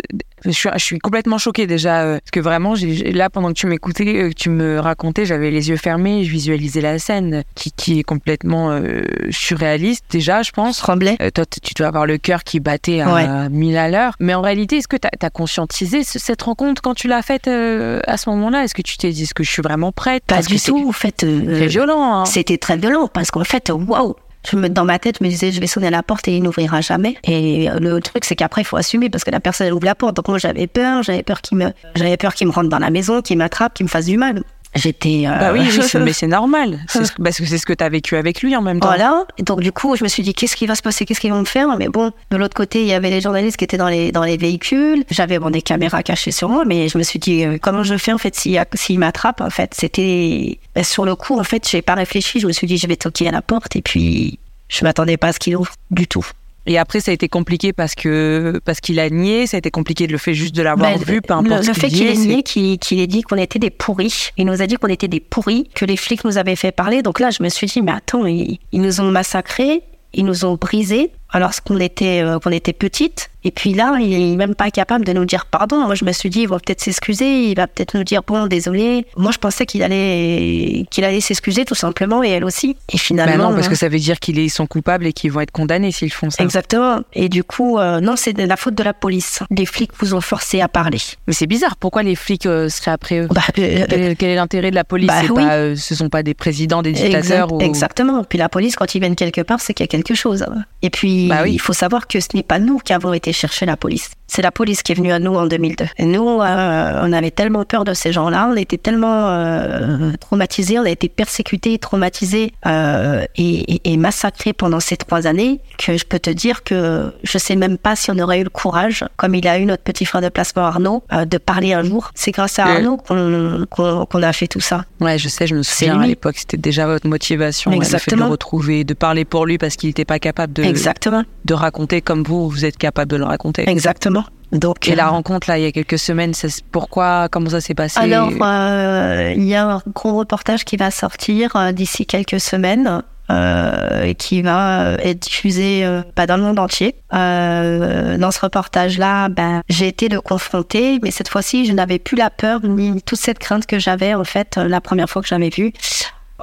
je suis, je suis complètement choquée déjà. euh, parce que vraiment, là, pendant que tu m'écoutais, euh, que tu me racontais, j'avais les yeux fermés, je visualisais la scène qui, qui est complètement euh, surréaliste déjà, je pense. tremblais. Euh, toi, tu dois avoir le cœur qui battait à Ouais. 1000 à l'heure. Mais en réalité, est-ce que tu as, conscientisé ce- cette rencontre quand tu l'as faite euh, à ce moment-là? Est-ce que tu t'es dit, est-ce que je suis vraiment prête? Pas Parce du que c'est tout, en fait. euh, très violent. hein. C'était très violent parce qu'en fait, waouh! Je me, dans ma tête, je me disais, je vais sonner à la porte et il n'ouvrira jamais. Et euh, le truc, c'est qu'après, il faut assumer parce que la personne elle ouvre la porte. Donc moi, j'avais peur, j'avais peur qu'il me, j'avais peur qu'il me rentre dans la maison, qu'il m'attrape, qu'il me fasse du mal. J'étais. euh, Bah oui, oui, mais c'est normal. Parce que c'est ce que tu as vécu avec lui en même temps. Voilà. Et donc, du coup, je me suis dit, qu'est-ce qui va se passer? Qu'est-ce qu'ils vont me faire? Mais bon, de l'autre côté, il y avait les journalistes qui étaient dans les, dans les véhicules. J'avais bon, des caméras cachées sur moi, mais je me suis dit, euh, comment je fais, en fait, s'il, s'il m'attrape, en fait? C'était, ben, sur le coup, en fait, j'ai pas réfléchi. Je me suis dit, je vais toquer à la porte et puis, je m'attendais pas à ce qu'il ouvre du tout. Et après, ça a été compliqué parce que parce qu'il a nié. Ça a été compliqué de le fait juste de l'avoir Ben, vu, peu le, importe. le ce fait qu'il ait nié, qu'il, qu'il ait dit qu'on était des pourris. Il nous a dit qu'on était des pourris, que les flics nous avaient fait parler. Donc là, je me suis dit, mais attends, ils, ils nous ont massacrés, ils nous ont brisés alors qu'on était, euh, qu'on était petites. Et puis là, il est même pas capable de nous dire pardon. Moi, je me suis dit, il va peut-être s'excuser, il va peut-être nous dire bon, désolé. Moi, je pensais qu'il allait, qu'il allait s'excuser tout simplement, et elle aussi. Et finalement, Bah non, parce hein. que ça veut dire qu'ils sont coupables et qu'ils vont être condamnés s'ils font ça. Exactement. Et du coup, euh, non, c'est la faute de la police. Les flics vous ont forcé à parler. Mais c'est bizarre. Pourquoi les flics euh, seraient après eux Bah, euh, quel, est, quel est l'intérêt de la police Bah oui. pas, euh, Ce sont pas des présidents, des dictateurs Exact- ou... Exactement. Puis la police, quand ils viennent quelque part, c'est qu'il y a quelque chose. Et puis, Bah il faut savoir que ce n'est pas nous qui avons été chercher la police. C'est la police qui est venue à nous en 2002. Et nous, euh, on avait tellement peur de ces gens-là, on était tellement euh, traumatisés, on a été persécutés, traumatisés euh, et, et- et massacrés pendant ces trois années que je peux te dire que je sais même pas si on aurait eu le courage, comme il a eu notre petit frère de placement Arnaud, de parler un jour. C'est grâce à. Arnaud qu'on a fait tout ça. Ouais, je sais, je me souviens à l'époque, c'était déjà votre motivation, ouais, le fait de le Exactement. retrouver, de parler pour lui parce qu'il n'était pas capable de, Exactement. de raconter comme vous, vous êtes capable de le raconter. Exactement. Donc, Et la euh, rencontre, là, il y a quelques semaines, pourquoi, comment ça s'est passé? Alors, euh, il y a un gros reportage qui va sortir euh, d'ici quelques semaines. euh, et qui va euh, être diffusé euh, pas dans le monde entier. Euh, dans ce reportage-là, ben, j'ai été le confronter, mais cette fois-ci, je n'avais plus la peur ni toute cette crainte que j'avais en fait la première fois que j'avais vu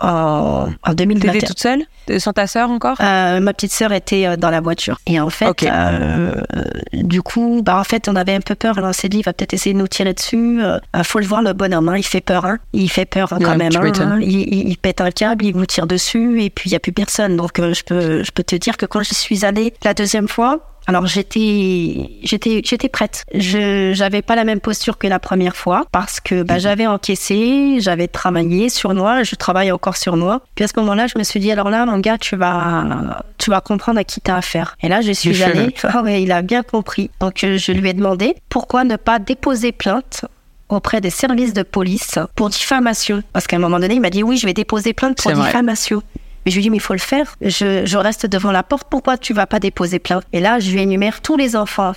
en, en 2021. T'étais toute seule? Euh, Sans ta sœur encore? Euh, ma petite sœur était euh, dans la voiture. Et en fait, Ok. euh, euh, du coup, bah en fait, on avait un peu peur. Alors, on s'est dit, il va peut-être essayer de nous tirer dessus. Euh, euh, faut le voir, le bonhomme. hein. Il fait peur. Hein. Il fait peur hein, quand même. hein. Il, il- il pète un câble, il vous tire dessus, et puis il y a plus personne. Donc, euh, je peux, je peux te dire que quand je suis allée la deuxième fois. Alors j'étais j'étais j'étais prête. Je j'avais pas la même posture que la première fois parce que bah, j'avais encaissé, j'avais travaillé sur moi, je travaille encore sur moi. Puis à ce moment-là, je me suis dit alors là mon gars, tu vas tu vas comprendre à qui t'as affaire. Et là, je suis allée. Ah ouais, il a bien compris. Donc euh, je lui ai demandé pourquoi ne pas déposer plainte auprès des services de police pour diffamation? Parce qu'à un moment donné, il m'a dit oui, je vais déposer plainte pour vrai. Mais je lui dit, mais il faut le faire. Je, je reste devant la porte. Pourquoi tu vas pas déposer plainte? Et là, je lui énumère tous les enfants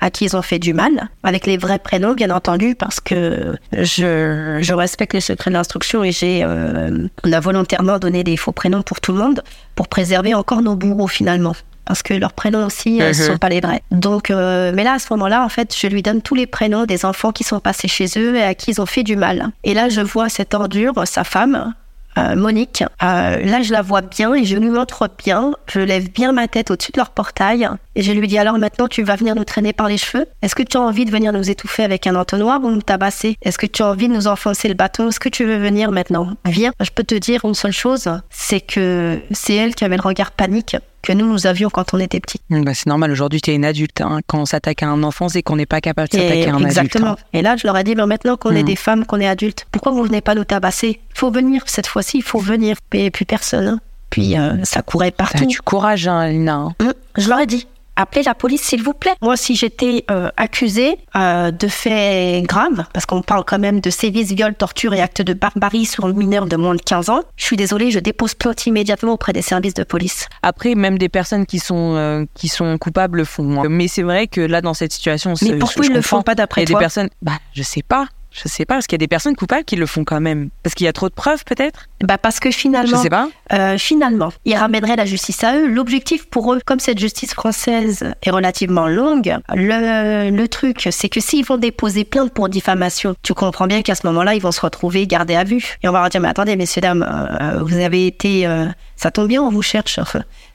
à qui ils ont fait du mal, avec les vrais prénoms, bien entendu, parce que je, je respecte les secrets de l'instruction et j'ai, euh, on a volontairement donné des faux prénoms pour tout le monde pour préserver encore nos bourreaux finalement. Parce que leurs prénoms aussi ne Mhm. sont pas les vrais. Donc, euh, mais là, à ce moment-là, en fait, je lui donne tous les prénoms des enfants qui sont passés chez eux et à qui ils ont fait du mal. Et là, je vois cette ordure, sa femme, euh, Monique. Euh, là, je la vois bien et je lui montre bien. Je lève bien ma tête au-dessus de leur portail et je lui dis alors maintenant tu vas venir nous traîner par les cheveux? Est-ce que tu as envie de venir nous étouffer avec un entonnoir ou nous tabasser? Est-ce que tu as envie de nous enfoncer le bâton? Est-ce que tu veux venir maintenant? Viens. Je peux te dire une seule chose, c'est que c'est elle qui avait le regard panique que nous nous avions quand on était petits. Bah, C'est normal, aujourd'hui tu es une adulte. hein. Quand on s'attaque à un enfant, c'est qu'on n'est pas capable de s'attaquer à un exactement. adulte. hein. Et là, je leur ai dit, mais maintenant qu'on est Mhm. des femmes, qu'on est adultes, pourquoi vous venez pas nous tabasser? Il faut venir, cette fois-ci, il faut venir. Et plus personne. hein. Puis euh, ça courait Ça a partout. du courage, hein, Lina. Hum, Je leur ai dit. Appelez la police s'il vous plaît. Moi, si j'étais euh, accusée euh, de faits graves, parce qu'on parle quand même de sévices, viols, tortures et actes de barbarie sur un mineur de moins de 15 ans, je suis désolée, je dépose plainte immédiatement auprès des services de police. Après, même des personnes qui sont, euh, qui sont coupables le font. hein. Mais c'est vrai que là, dans cette situation, Mais pourquoi ils le comprends. font pas d'après a des toi? personnes. Bah, je sais pas. Je sais pas, parce qu'il y a des personnes coupables qui le font quand même? Parce qu'il y a trop de preuves, peut-être? Bah parce que Je finalement, sais pas. Euh, finalement, ils ramèneraient la justice à eux. L'objectif pour eux, comme cette justice française est relativement longue, le, le truc, c'est que s'ils vont déposer plainte pour diffamation, tu comprends bien qu'à ce moment-là, ils vont se retrouver gardés à vue. Et on va leur dire, mais attendez, messieurs, dames, euh, vous avez été... euh, ça tombe bien, on vous cherche.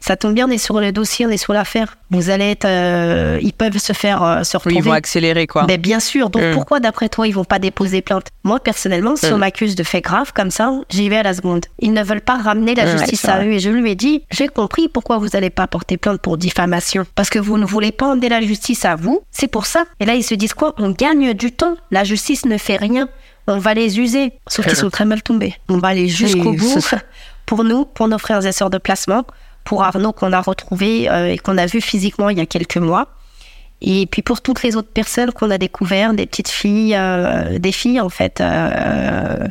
Ça tombe bien, on est sur le dossier, on est sur l'affaire. Vous allez être... euh, ils peuvent se faire euh, se Oui, retrouver. ils vont accélérer, quoi. Mais bien sûr. Donc Mm. pourquoi, d'après toi, ils vont pas déposer plainte? Moi, personnellement, si on m'accuse de faits graves comme ça, j'y vais à la seconde. Ils ne veulent pas ramener la justice à eux. Et je lui ai dit, j'ai compris pourquoi vous n'allez pas porter plainte pour diffamation. Parce que vous ne voulez pas emmener la justice à vous. C'est pour ça. Et là, ils se disent quoi? On gagne du temps. La justice ne fait rien. On va les user. Sauf qu'ils sont très mal tombés. On va aller jusqu'au Oui, bout. Pour nous, pour nos frères et sœurs de placement, pour Arnaud qu'on a retrouvé euh, et qu'on a vu physiquement il y a quelques mois. Et puis pour toutes les autres personnes qu'on a découvertes, des petites filles, euh, des filles en fait, euh,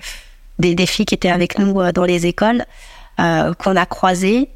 des, des filles qui étaient avec nous dans les écoles, qu'on a croisées.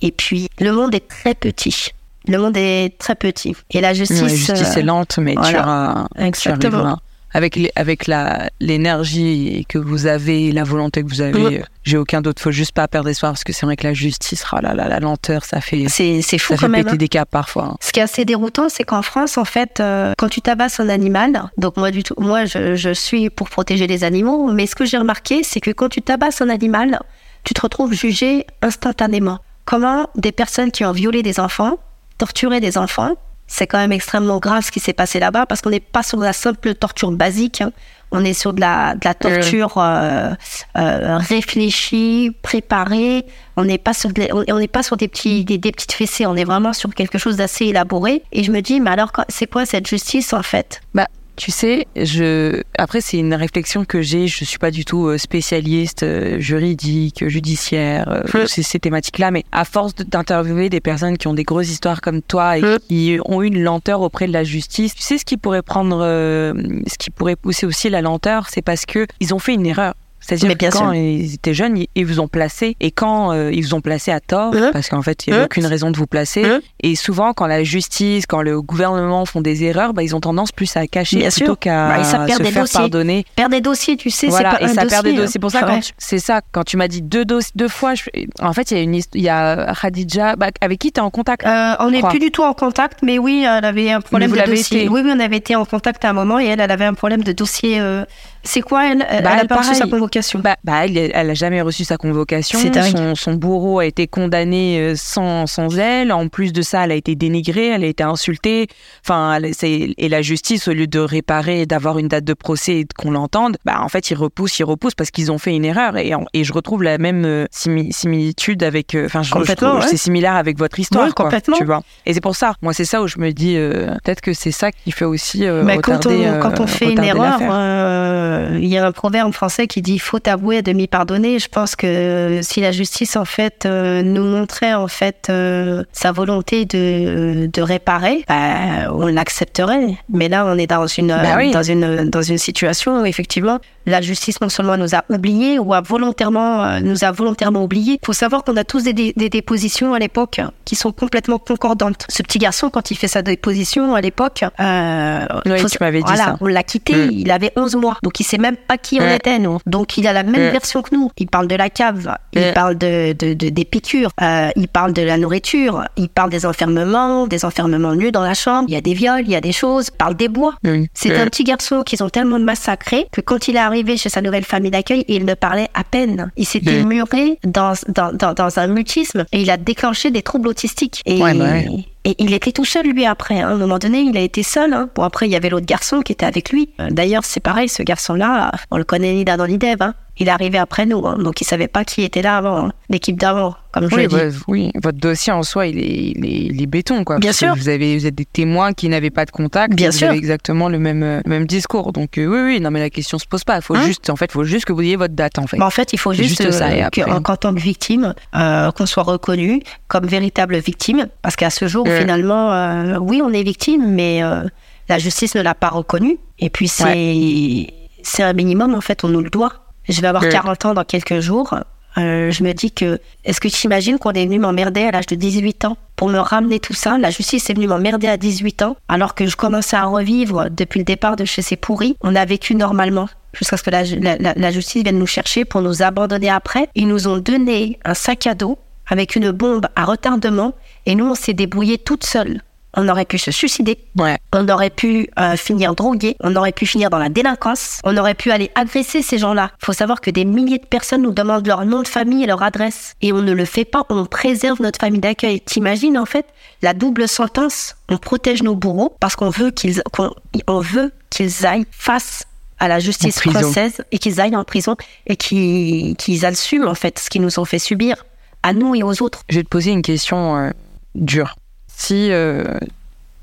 Et puis le monde est très petit. Le monde est très petit. Et la justice. Ouais, la justice est lente, mais tu, voilà. auras- tu Exactement. arriveras. Avec, les- avec la- l'énergie que vous avez, la volonté que vous avez, euh, j'ai aucun doute. faut juste pas perdre espoir parce que c'est vrai que la justice, oh là là, la lenteur, ça fait, c'est c'est fou ça fait quand même. péter hein. des câbles parfois. hein. Ce qui est assez déroutant, c'est qu'en France, en fait, euh, quand tu tabasses un animal, donc moi, du tout, moi, je, je suis pour protéger les animaux, mais ce que j'ai remarqué, c'est que quand tu tabasses un animal, tu te retrouves jugé instantanément. Comment des personnes qui ont violé des enfants, torturé des enfants, c'est quand même extrêmement grave ce qui s'est passé là-bas, parce qu'on n'est pas sur la simple torture basique, hein. on est sur de la, de la torture euh, euh, réfléchie, préparée. On n'est pas sur, de la- on n'est pas sur des petits, des, des petites fessées. On est vraiment sur quelque chose d'assez élaboré. Et je me dis, mais alors, c'est quoi cette justice en fait? Bah, tu sais, je après c'est une réflexion que j'ai. Je suis pas du tout euh, spécialiste euh, juridique, judiciaire, euh, ces, ces thématiques-là, mais à force d'interviewer des personnes qui ont des grosses histoires comme toi et qui ont eu une lenteur auprès de la justice, tu sais ce qui pourrait prendre, euh, ce qui pourrait pousser aussi la lenteur, c'est parce que ils ont fait une erreur. C'est-à-dire que quand sûr. ils étaient jeunes, ils, ils vous ont placé, et quand euh, ils vous ont placé à tort, Mm. parce qu'en fait, il n'y avait Mm. aucune raison de vous placer, Mm. et souvent, quand la justice, quand le gouvernement font des erreurs, bah, ils ont tendance plus à cacher Bien plutôt qu'à Bah, perd se faire dossiers. pardonner. Perdre des dossiers, tu sais, Voilà, c'est pas et un ça dossier. perd des dossiers. C'est pour ça, Ouais. quand tu- c'est ça, quand tu m'as dit deux, dos- deux fois, je- en fait, il y a une hist- il y a Khadija, bah, avec qui tu es en contact? Euh, on n'est plus du tout en contact, mais oui, elle avait un problème de dossier. Oui, oui, on avait été en contact à un moment et elle, elle avait un problème de dossier. euh, C'est quoi, elle Elle Bah, elle a elle, pas reçu sa convocation. Bah, bah, elle, elle a jamais reçu sa convocation. C'est dingue. Son, son bourreau a été condamné euh, sans, sans elle. En plus de ça, elle a été dénigrée, elle a été insultée. Enfin, elle- c'est- et la justice, au lieu de réparer, d'avoir une date de procès et qu'on l'entende, bah, en fait, ils repoussent, ils repoussent parce qu'ils ont fait une erreur. Et, et je retrouve la même euh, simi- similitude avec. euh, Enfin, je, je Complètement, trouve- ouais. c'est similaire avec votre histoire. Ouais, quoi, complètement. tu vois. Et c'est pour ça. Moi, c'est ça où je me dis, euh, peut-être que c'est ça qui fait aussi. euh, Mais quand, on, euh, quand on fait une erreur. Euh, il y a un proverbe français qui dit faut avouer à demi pardonner. Je pense que si la justice en fait euh, nous montrait en fait euh, sa volonté de, de réparer, bah, on l'accepterait. Mais là, on est dans une Bah oui. dans une dans une situation où effectivement la justice non seulement nous a oubliés ou a volontairement nous a volontairement oubliés. Il faut savoir qu'on a tous des, des, des dépositions à l'époque qui sont complètement concordantes. Ce petit garçon, quand il fait sa déposition à l'époque, Oui, faut- tu m'avais dit voilà, ça. on l'a quitté, Mm. il avait 11 mois, donc il sait même pas qui on était, nous. Donc il a la même version que nous. Il parle de la cave, il parle de, de, de- des piqûres, euh, il parle de la nourriture, il parle des enfermements, des enfermements nus dans la chambre, il y a des viols, il y a des choses, il parle des bois. C'est un petit garçon qu'ils ont tellement massacré que quand il est arrivé chez sa nouvelle famille d'accueil, il ne parlait à peine. Il s'était muré dans, dans, dans, dans un mutisme et il a déclenché des troubles autistiques. Et, Ouais, bah ouais. Et il était tout seul, lui, après. hein. À un moment donné, il a été seul. hein. Bon, après, il y avait l'autre garçon qui était avec lui. Euh, D'ailleurs, c'est pareil, ce garçon-là, on le connaît ni d'Adam ni d'Ève. hein. Il est arrivé après nous, hein. donc il savait pas qui était là avant, hein. l'équipe d'avant, comme je Oui, l'ai dit. bah, oui, votre dossier en soi, il est, il est, il est béton, quoi. Bien parce que sûr. Vous, avez, vous êtes des témoins qui n'avaient pas de contact. Bien vous sûr. avez exactement le même, euh, le même discours. Donc, euh, oui, oui, non, mais la question se pose pas. Faut Hein juste, en fait, faut juste que vous ayez votre date, en fait. Mais en fait, il faut juste, juste ça, euh, qu'en tant que victime, euh, qu'on soit reconnu comme véritable victime. Parce qu'à ce jour, finalement, oui, on est victime, mais la justice ne l'a pas reconnu. Et puis, c'est c'est un minimum, en fait, on nous le doit. Je vais avoir Ouais. 40 ans dans quelques jours. Euh, je me dis que, est-ce que tu imagines qu'on est venu m'emmerder à l'âge de 18 ans pour me ramener tout ça? La justice est venue m'emmerder à 18 ans, alors que je commençais à revivre depuis le départ de chez ces pourris. On a vécu normalement jusqu'à ce que la- la justice vienne nous chercher pour nous abandonner après. Ils nous ont donné un sac à dos avec une bombe à retardement et nous, on s'est débrouillés toutes seules. On aurait pu se suicider, Ouais. on aurait pu euh, finir drogué, on aurait pu finir dans la délinquance, on aurait pu aller agresser ces gens-là. Il faut savoir que des milliers de personnes nous demandent leur nom de famille et leur adresse. Et on ne le fait pas, on préserve notre famille d'accueil. T'imagines en fait la double sentence? On protège nos bourreaux parce qu'on veut qu'ils on veut qu'ils aillent face à la justice française et qu'ils aillent en prison et qu'ils qu'ils assument en fait ce qu'ils nous ont fait subir à nous et aux autres. Je vais te poser une question euh, dure. Si euh,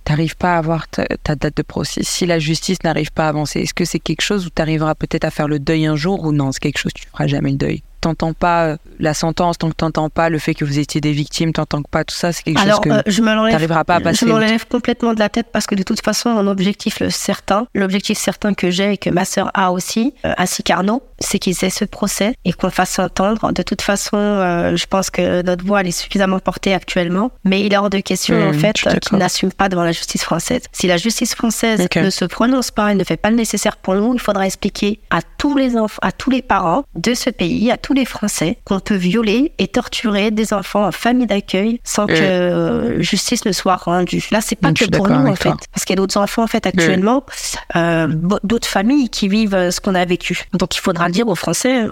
t'arrives pas à avoir ta, ta date de procès, si la justice n'arrive pas à avancer, est-ce que c'est quelque chose où tu arriveras peut-être à faire le deuil un jour ou non? C'est quelque chose où tu feras jamais le deuil T'entends pas euh, la sentence, tant que t'entends pas le fait que vous étiez des victimes, t'entends pas tout ça, c'est quelque Alors, chose que euh, je me pas à passer. Je m'enlève complètement de la tête parce que de toute façon, mon objectif le certain, l'objectif certain que j'ai et que ma sœur a aussi, euh, ainsi qu'Arnaud, c'est qu'ils aient ce procès et qu'on fasse entendre. De toute façon, euh, je pense que notre voix elle est suffisamment portée actuellement, mais il est hors de question Mmh, en fait euh, d'accord. qu'ils n'assument pas devant la justice française. Si la justice française ne se prononce pas et ne fait pas le nécessaire pour nous, il faudra expliquer à tous les enfants, à tous les parents de ce pays, à tous les Français, qu'on peut violer et torturer des enfants en famille d'accueil sans que euh, justice ne soit rendue. Là, c'est pas Je que pour nous en fait, parce qu'il y a d'autres enfants en fait actuellement, euh, bo- d'autres familles qui vivent euh, ce qu'on a vécu. Donc il faudra dire aux Français.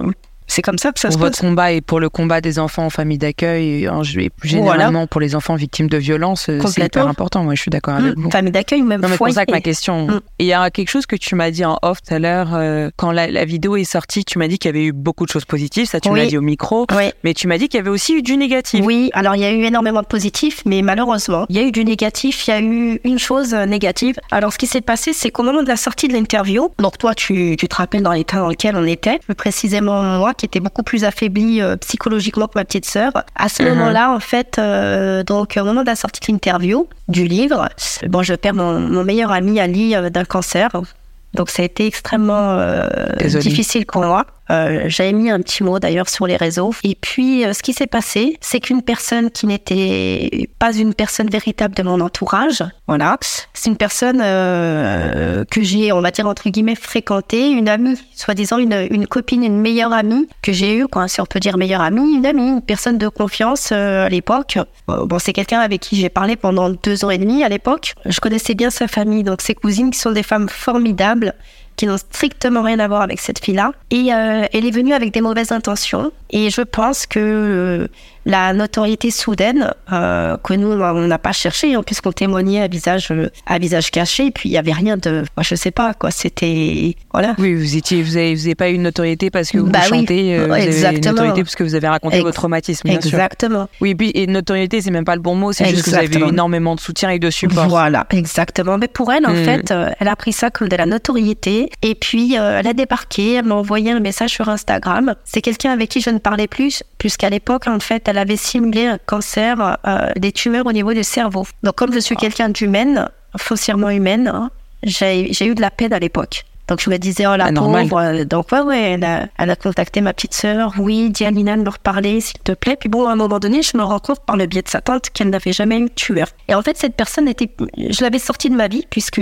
C'est comme ça que ça pour se votre passe. combat et pour le combat des enfants en famille d'accueil et Voilà. généralement pour les enfants victimes de violences, euh, c'est hyper important. Moi, je suis d'accord avec Mmh, vous. famille d'accueil ou même Non, mais c'est pour foyer. ça que ma question. Mm. Et il y a quelque chose que tu m'as dit en off tout à l'heure, euh, quand la, la vidéo est sortie, tu m'as dit qu'il y avait eu beaucoup de choses positives, ça tu Oui. l'as dit au micro, Oui. mais tu m'as dit qu'il y avait aussi eu du négatif. Oui, alors il y a eu énormément de positifs, mais malheureusement, il y a eu du négatif, il y a eu une chose euh, négative. Alors ce qui s'est passé, c'est qu'au moment de la sortie de l'interview, donc toi tu, tu te rappelles dans l'état dans lequel on était, plus précisément moi qui était beaucoup plus affaiblie euh, psychologiquement que ma petite sœur, à ce Mhm. moment-là, en fait, euh, donc au moment de la sortie de l'interview, du livre, bon, je perds mon, mon meilleur ami Ali euh, d'un cancer. Donc ça a été extrêmement difficile pour moi. Euh, J'avais mis un petit mot d'ailleurs sur les réseaux. Et puis euh, ce qui s'est passé, c'est qu'une personne qui n'était pas une personne véritable de mon entourage, voilà, c'est une personne euh, que j'ai, on va dire entre guillemets, fréquentée, une amie, soi-disant une, une copine, une meilleure amie que j'ai eue, quoi, si on peut dire meilleure amie, une amie, une personne de confiance à l'époque. Bon, c'est quelqu'un avec qui j'ai parlé pendant deux ans et demi à l'époque. Je connaissais bien sa famille, donc ses cousines qui sont des femmes formidables qui n'ont strictement rien à voir avec cette fille-là. Et euh, elle est venue avec des mauvaises intentions. Et je pense que euh, la notoriété soudaine, euh, que nous, on n'a pas cherché, hein, puisqu'on témoignait à visage, euh, à visage caché, et puis il n'y avait rien de... Moi, je sais pas, quoi. C'était... Voilà. Oui, vous étiez, vous avez, vous avez pas eu une notoriété parce que vous Bah oui, chantez, euh, vous avez une exactement. notoriété parce que vous avez raconté Ex- votre traumatisme, bien sûr. Exactement. Oui, et puis et notoriété, c'est même pas le bon mot, c'est juste que vous avez eu Exactement. énormément de soutien et de support. Voilà, exactement. Mais pour elle, en Mm. fait, euh, elle a pris ça comme de la notoriété. Et puis, euh, elle a débarqué, elle m'a envoyé un message sur Instagram. C'est quelqu'un avec qui je ne parlais plus, puisqu'à l'époque, en fait, elle avait simulé un cancer, euh, des tumeurs au niveau du cerveau. Donc, comme je suis quelqu'un d'humaine, foncièrement humaine, hein, j'ai eu de la peine à l'époque. Donc je me disais, oh la Ah, pauvre. euh, Donc ouais, ouais, elle a, elle a contacté ma petite sœur. Oui, dis à Lina de me reparler, s'il te plaît. Puis bon, à un moment donné, je me rends compte par le biais de sa tante qu'elle n'avait jamais eu de tueur. Et en fait, cette personne était, je l'avais sortie de ma vie puisque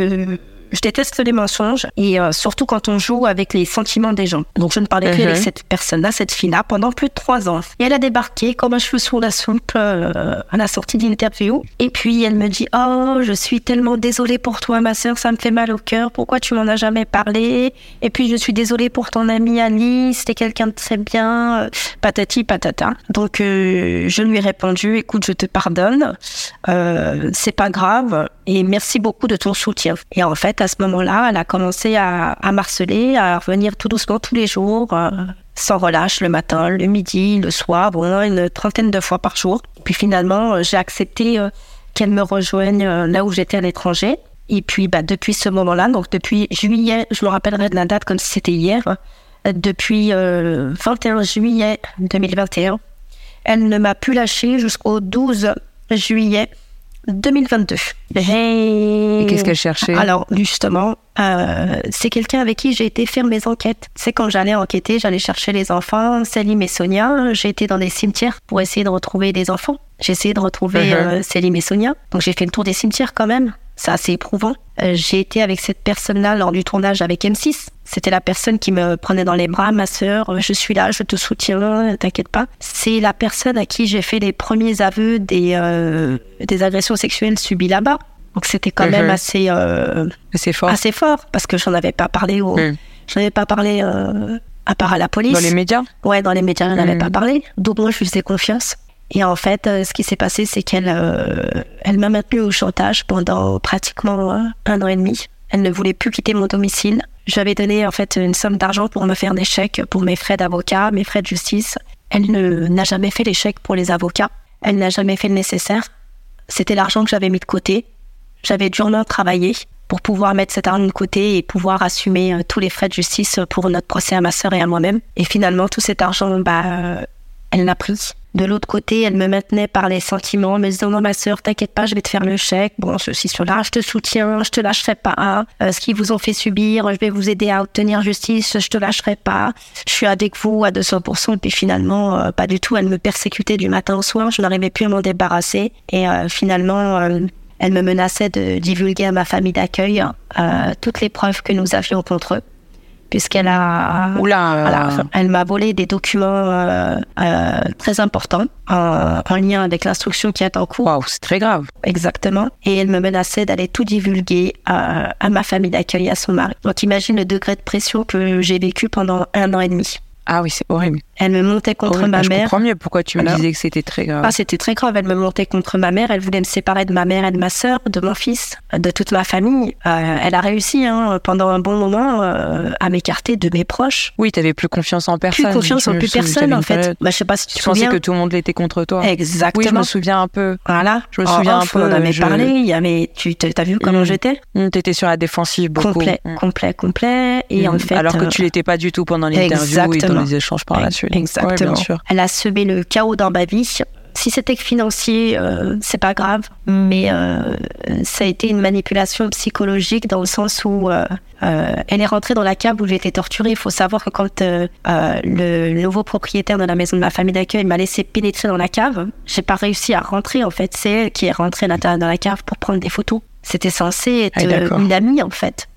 je déteste les mensonges et euh, surtout quand on joue avec les sentiments des gens. Donc je ne parlais plus avec cette personne-là, cette fille-là, pendant plus de trois ans. Et elle a débarqué comme un cheveu sur la soupe euh, à la sortie de l'interview. Et puis elle me dit Oh, je suis tellement désolée pour toi, ma sœur, ça me fait mal au cœur. Pourquoi tu m'en as jamais parlé? Et puis je suis désolée pour ton amie Ali, c'était quelqu'un de très bien. euh, Patati patata. Donc euh, je lui ai répondu Écoute, je te pardonne. C'est pas grave et merci beaucoup de ton soutien. Et en fait, à ce moment-là, elle a commencé à, à marceler, à revenir tout doucement tous les jours, euh, sans relâche, le matin, le midi, le soir, bon, une trentaine de fois par jour. Puis finalement, euh, j'ai accepté euh, qu'elle me rejoigne là où j'étais à l'étranger. Et puis, bah, depuis ce moment-là, donc depuis juillet, je me rappellerai de la date comme si c'était hier, depuis euh, 21 juillet 2021, elle ne m'a plus lâché jusqu'au 12 juillet 2022. Et qu'est-ce qu'elle cherchait? Alors, justement, euh, c'est quelqu'un avec qui j'ai été faire mes enquêtes. C'est quand j'allais enquêter, j'allais chercher les enfants, Salim et Sonia. J'ai été dans des cimetières pour essayer de retrouver des enfants. J'ai essayé de retrouver euh, Salim et Sonia. Donc, j'ai fait le tour des cimetières quand même. C'est assez éprouvant. Euh, j'ai été avec cette personne-là lors du tournage avec M6. C'était la personne qui me prenait dans les bras, ma sœur, euh, je suis là, je te soutiens, t'inquiète pas. C'est la personne à qui j'ai fait les premiers aveux des, euh, des agressions sexuelles subies là-bas. Donc c'était quand Mhm. même assez, euh, C'est fort. assez fort parce que j'en avais pas parlé au, Mm. j'en avais pas parlé euh, à part à la police. Dans les médias? Ouais, dans les médias, elle n'avait Mm. pas parlé. Donc moi, je lui faisais confiance. Et en fait, euh, ce qui s'est passé, c'est qu'elle euh, elle m'a maintenue au chantage pendant pratiquement un an et demi. Elle ne voulait plus quitter mon domicile. Je lui avais donné en fait une somme d'argent pour me faire des chèques pour mes frais d'avocat, mes frais de justice. Elle n'a jamais fait les chèques pour les avocats. Elle n'a jamais fait le nécessaire. C'était l'argent que j'avais mis de côté. J'avais durement travaillé pour pouvoir mettre cet argent de côté et pouvoir assumer euh, tous les frais de justice pour notre procès à ma sœur et à moi-même. Et finalement, tout cet argent, bah, elle l'a pris. De l'autre côté, elle me maintenait par les sentiments, me disant non ma sœur, t'inquiète pas, je vais te faire le chèque. Bon, ceci cela, je te soutiens, je te lâcherai pas. Euh, ce qu'ils vous ont fait subir, je vais vous aider à obtenir justice, je te lâcherai pas. Je suis avec vous à 200%. Et puis finalement, euh, pas du tout. Elle me persécutait du matin au soir. Je n'arrivais plus à m'en débarrasser. Et euh, finalement, elle me menaçait de divulguer à ma famille d'accueil toutes les preuves que nous avions contre eux, puisqu'elle a Oula, euh, voilà, elle m'a volé des documents euh, euh, très importants en, en lien avec l'instruction qui est en cours. waouh, c'est très grave. Exactement. Et elle me menaçait d'aller tout divulguer à, à ma famille d'accueil et à son mari. Donc imagine le degré de pression que j'ai vécu pendant un an et demi. Ah oui, c'est horrible. Elle me montait contre Horrible. ma Ah, je mère. comprends mieux pourquoi tu me disais que c'était très grave. Ah, c'était très grave. Elle me montait contre ma mère. Elle voulait me séparer de ma mère et de ma sœur, de mon fils, de toute ma famille. Euh, elle a réussi hein, pendant un bon moment euh, à m'écarter de mes proches. oui, t'avais plus confiance en personne. Plus confiance Je en plus personne en fait. Bah, je sais pas si tu Tu te pensais que tout le monde était contre toi. Exactement. Oui, je me souviens un peu. Voilà. Je me En souviens un peu, On en avait je- parlé. Il y avait, tu t'as vu comment Mm. j'étais Hum, T'étais sur la défensive beaucoup. Complet, Hum. complet, complet. Et en Hum. fait, Alors que euh, tu l'étais pas du tout pendant l'interview et dans Exactement. les échanges par la suite. Ouais, Exactement. bien sûr. Elle a semé le chaos dans ma vie. Si c'était que financier, euh, c'est pas grave, mais euh, ça a été une manipulation psychologique dans le sens où euh, euh, elle est rentrée dans la cave où j'ai été torturée. Il faut savoir que quand euh, euh, le nouveau propriétaire de la maison de ma famille d'accueil m'a laissé pénétrer dans la cave, j'ai pas réussi à rentrer en fait. C'est elle qui est rentrée à l'intérieur de la cave pour prendre des photos. C'était censé être Ah, une amie en fait.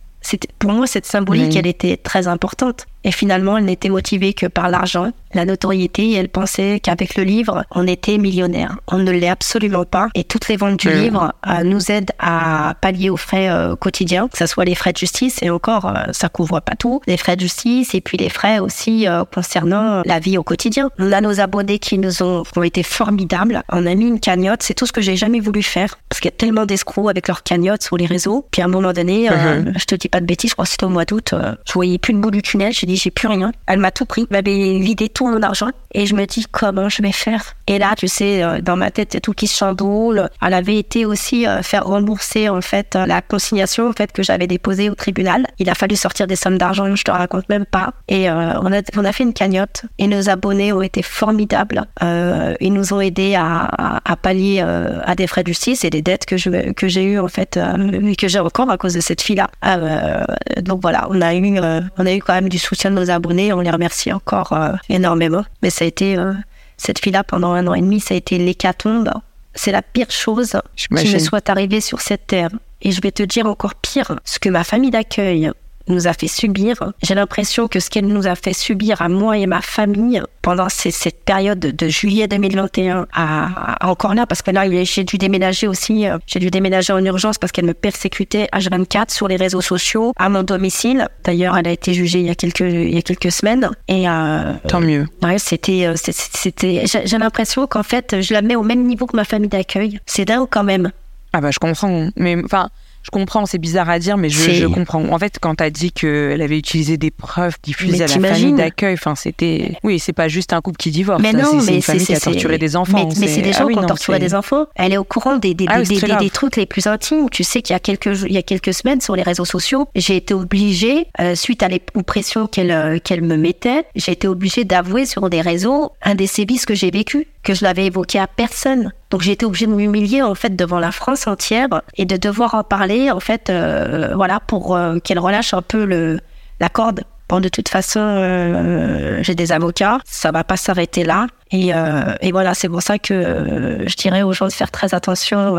Pour moi cette symbolique, Oui. elle était très importante. Et finalement, elle n'était motivée que par l'argent, la notoriété. Et elle pensait qu'avec le livre, on était millionnaire. On ne l'est absolument pas. Et toutes les ventes du livre euh, nous aident à pallier aux frais euh, quotidiens, que ce soit les frais de justice. Et encore, euh, ça couvre pas tout. Les frais de justice et puis les frais aussi euh, concernant la vie au quotidien. On a nos abonnés qui nous ont, qui ont été formidables. On a mis une cagnotte. C'est tout ce que j'ai jamais voulu faire. Parce qu'il y a tellement d'escrocs avec leurs cagnottes sur les réseaux. Puis à un moment donné, Mhm. je te dis pas de bêtises, je crois que c'était au mois d'août, je voyais plus le bout du tunnel, j'ai j'ai plus rien. Elle m'a tout pris, elle m'avait vidé tout mon argent et je me dis comment je vais faire? Et là, tu sais, euh, dans ma tête, tout qui se chamboule. Elle avait été aussi euh, faire rembourser en fait euh, la consignation en fait que j'avais déposée au tribunal. Il a fallu sortir des sommes d'argent, je te raconte même pas. Et on a fait une cagnotte et nos abonnés ont été formidables. Ils nous ont aidés à, pallier à des frais de justice et des dettes que j'ai eues en fait et que j'ai encore à cause de cette fille-là. Euh, donc voilà, on a eu on a eu quand même du soutien de nos abonnés. On les remercie encore euh, énormément. Mais ça a été euh, cette fille-là pendant un an et demi, ça a été l'hécatombe. C'est la pire chose qui me soit arrivée sur cette terre. Et je vais te dire encore pire, ce que ma famille d'accueil nous a fait subir. J'ai l'impression que ce qu'elle nous a fait subir à moi et ma famille pendant ces- cette période de juillet 2021 à, à encore là, parce que là, j'ai dû déménager aussi, euh, j'ai dû déménager en urgence parce qu'elle me persécutait H24 sur les réseaux sociaux à mon domicile. D'ailleurs, elle a été jugée il y a quelques, il y a quelques semaines. Et euh, Tant mieux. Ouais, c'était, euh, c'était, j'ai l'impression qu'en fait, je la mets au même niveau que ma famille d'accueil. C'est dingue quand même. Ah bah je comprends. Mais enfin, Je comprends, c'est bizarre à dire, mais je, comprends. En fait, quand t'as dit qu'elle avait utilisé des preuves diffusées Mais à la famille d'accueil, enfin, c'était. Oui, c'est pas juste un couple qui divorce. Mais ça, non, c'est- c'est mais une famille qui a torturé des enfants. Mais, mais c'est des ah gens oui, qui ont torturé des enfants. Elle est au courant des, des, Ah des, des- trucs les plus intimes. Tu sais qu'il y a quelques il y a quelques semaines sur les réseaux sociaux, j'ai été obligée, euh, suite à les aux pressions qu'elle euh, qu'elle me mettait, j'ai été obligée d'avouer sur des réseaux un des sévices que j'ai vécu, que je n'avais évoqué à personne. Donc été obligée de m'humilier en fait devant la France entière et de devoir en parler en fait, euh, voilà, pour euh, qu'elle relâche un peu le la corde. Bon, de toute façon, euh, j'ai des avocats, ça va pas s'arrêter là. Et, euh, et voilà, c'est pour ça que euh, je dirais aux gens de faire très attention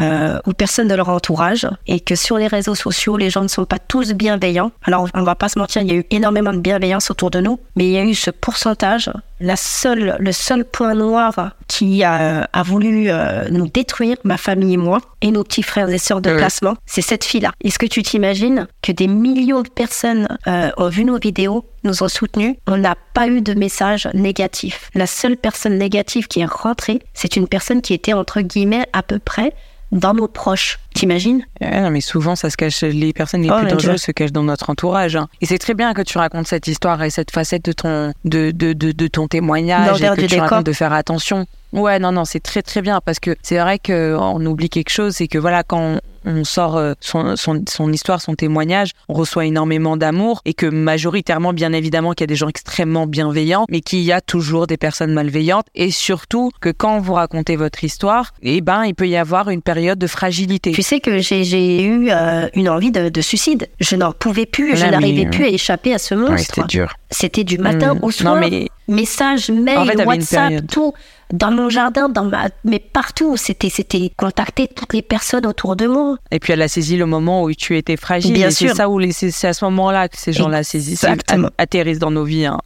euh, aux personnes de leur entourage et que sur les réseaux sociaux, les gens ne sont pas tous bienveillants. Alors, on va pas se mentir, il y a eu énormément de bienveillance autour de nous, mais il y a eu ce pourcentage. La seule, le seul point noir qui a, a voulu euh, nous détruire, ma famille et moi, et nos petits frères et sœurs de Ouais. placement, c'est cette fille-là. Est-ce que tu t'imagines que des millions de personnes euh, ont vu nos vidéos, nous ont soutenus? On n'a pas eu de message négatif. La seule personne négative qui est rentrée, c'est une personne qui était entre guillemets à peu près dans nos proches. T'imagines? Ouais, non, mais souvent, ça se cache. Les personnes les Oh, plus dangereuses se cachent dans notre entourage. hein. Et c'est très bien que tu racontes cette histoire et cette facette de ton de, de, de, de ton témoignage et que tu décor. racontes de faire attention. Ouais, non, non, c'est très très bien parce que c'est vrai qu'on oublie quelque chose, c'est que voilà, quand on sort euh, son, son, son histoire, son témoignage, on reçoit énormément d'amour et que majoritairement, bien évidemment, qu'il y a des gens extrêmement bienveillants, mais qu'il y a toujours des personnes malveillantes et surtout que quand vous racontez votre histoire, eh ben, il peut y avoir une période de fragilité. Tu sais que j'ai eu euh, une envie de, de suicide. Je n'en pouvais plus, je mais, n'arrivais euh, plus à échapper à ce Ouais, monstre. c'était dur. C'était du matin Mm. au soir. Non, mais Messages, mails, En fait, WhatsApp, tout. Dans mon jardin, dans ma... mais partout. C'était c'était contacter toutes les personnes autour de moi. Et puis elle a saisi le moment où tu étais fragile. Bien et c'est ça où les- c'est à ce moment-là que ces gens-là saisissent, Exactement. atterrissent dans nos vies. hein.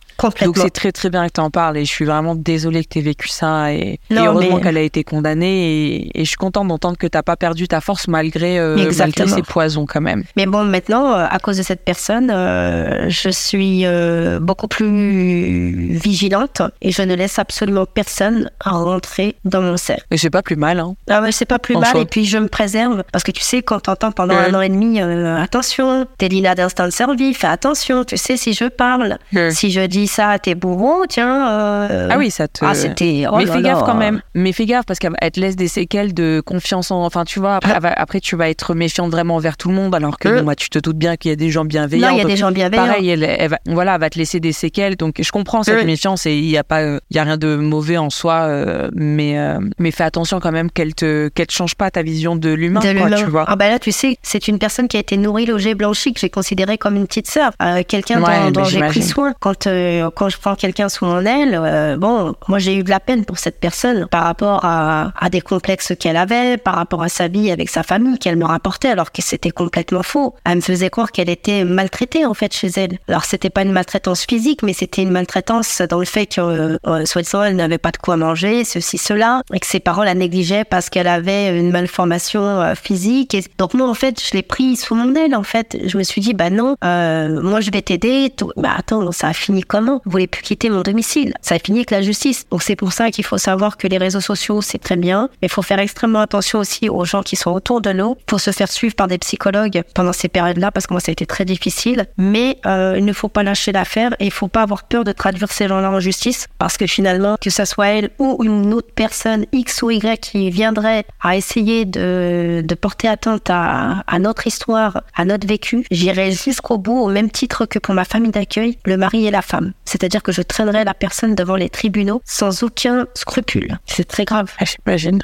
Donc c'est très très bien que tu en parles et je suis vraiment désolée que tu aies vécu ça et, heureusement mais- qu'elle a été condamnée et, et je suis contente d'entendre que t'as pas perdu ta force malgré, euh, malgré ces poisons quand même. Mais bon, maintenant, euh, à cause de cette personne, euh, je suis euh, beaucoup plus vigilante et je ne laisse absolument personne rentrer dans mon cercle. Et c'est pas plus mal. Hein. Ah ouais, c'est pas plus En mal soi. et puis je me préserve parce que tu sais quand t'entends pendant un an et demi attention t'es Lina d'instant service fais attention tu sais si je parle si je dis ça à tes bourreaux tiens euh, Ah oui, ça te. ah c'était oh mais fais gaffe quand même. Mais fais gaffe parce qu'elle te laisse des séquelles de confiance en. Enfin, tu vois, après, va- après tu vas être méfiante vraiment envers tout le monde alors que Euh. bon, bah, tu te doutes bien qu'il y a des gens bienveillants. non il y a des gens bienveillants Pareil, elle, elle va, voilà, elle va te laisser des séquelles. Donc, je comprends cette méfiance et il n'y a pas, il y a rien de mauvais en soi, euh, mais, euh, mais fais attention quand même qu'elle te, qu'elle te change pas ta vision de l'humain, de quoi, l'humain. tu vois. Ah bah là, tu sais, c'est une personne qui a été nourrie, logée, blanchie, que j'ai considérée comme une petite sœur, quelqu'un Ouais, dont, dont j'ai pris soin. Quand euh, quand je prends quelqu'un sous mon aile, euh, bon, moi j'ai eu de la peine pour cette personne par rapport à, des complexes qu'elle avait, par rapport à sa vie avec sa famille qu'elle me rapportait, alors que c'était complètement faux. Elle me faisait croire qu'elle était maltraitée en fait chez elle. Alors c'était pas une maltraitance physique, mais c'était une maltraitance dans le fait que euh, euh, soi-disant elle n'avait pas de quoi manger, ceci cela, et que ses parents la négligeaient parce qu'elle avait une malformation physique. Donc moi en fait je l'ai pris sous mon aile en fait. Je me suis dit bah non, moi je vais t'aider. Bah attends, ça a fini Vous voulez plus quitter mon domicile Ça a fini avec la justice. Donc c'est pour ça qu'il faut savoir que les réseaux sociaux c'est très bien, mais il faut faire extrêmement attention aussi aux gens qui sont autour de nous. Faut se faire suivre par des psychologues pendant ces périodes-là parce que moi ça a été très difficile. Mais euh, il ne faut pas lâcher l'affaire et il faut pas avoir peur de traduire ces gens-là en justice parce que finalement que ça soit elle ou une autre personne X ou Y qui viendrait à essayer de, de porter atteinte à, à notre histoire, à notre vécu, j'irai jusqu'au bout au même titre que pour ma famille d'accueil, le mari et la femme. C'est-à-dire que je traînerai la personne devant les tribunaux sans aucun scrupule. C'est très grave. Ah, J'imagine.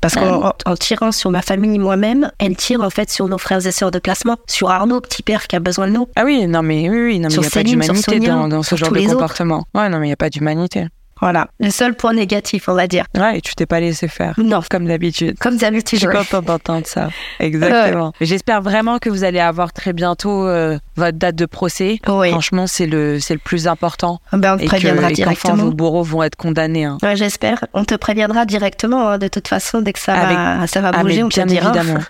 Parce qu'en en- en tirant sur ma famille moi-même, elle tire en fait sur nos frères et sœurs de placement, sur Arnaud, petit père qui a besoin de nous. Ah oui, non mais oui, oui, non mais il n'y a pas d'humanité dans, dans ce genre de les autres. comportement. Ouais, non mais il n'y a pas d'humanité. Voilà. Le seul point négatif, on va dire. Ouais, et tu t'es pas laissé faire. Non. Comme d'habitude. Comme Je d'habitude. suis ouais. contente d'entendre ça. Exactement. J'espère vraiment que vous allez avoir très bientôt euh, votre date de procès. Oui. Franchement, c'est le, c'est le plus important. Ah ben, on te Et que- préviendra et directement. vos bourreaux vont être condamnés. hein. Ouais, j'espère. On te préviendra directement, hein, de toute façon, dès que ça va, ça va Ah, bouger, on te bien dira. évidemment.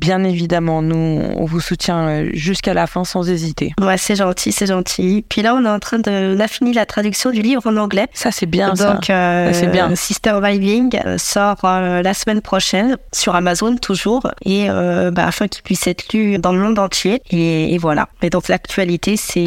Bien évidemment, nous, on vous soutient euh, jusqu'à la fin sans hésiter. Ouais, c'est gentil, c'est gentil. Puis là, on est en train de... On a fini la traduction du livre en anglais. Ça, c'est bien, Donc, ça. euh, Ça, c'est bien. Sister Vibing euh, sort euh, la semaine prochaine sur Amazon toujours, et euh, bah, afin qu'il puisse être lu dans le monde entier. Et, et voilà. Et donc l'actualité, c'est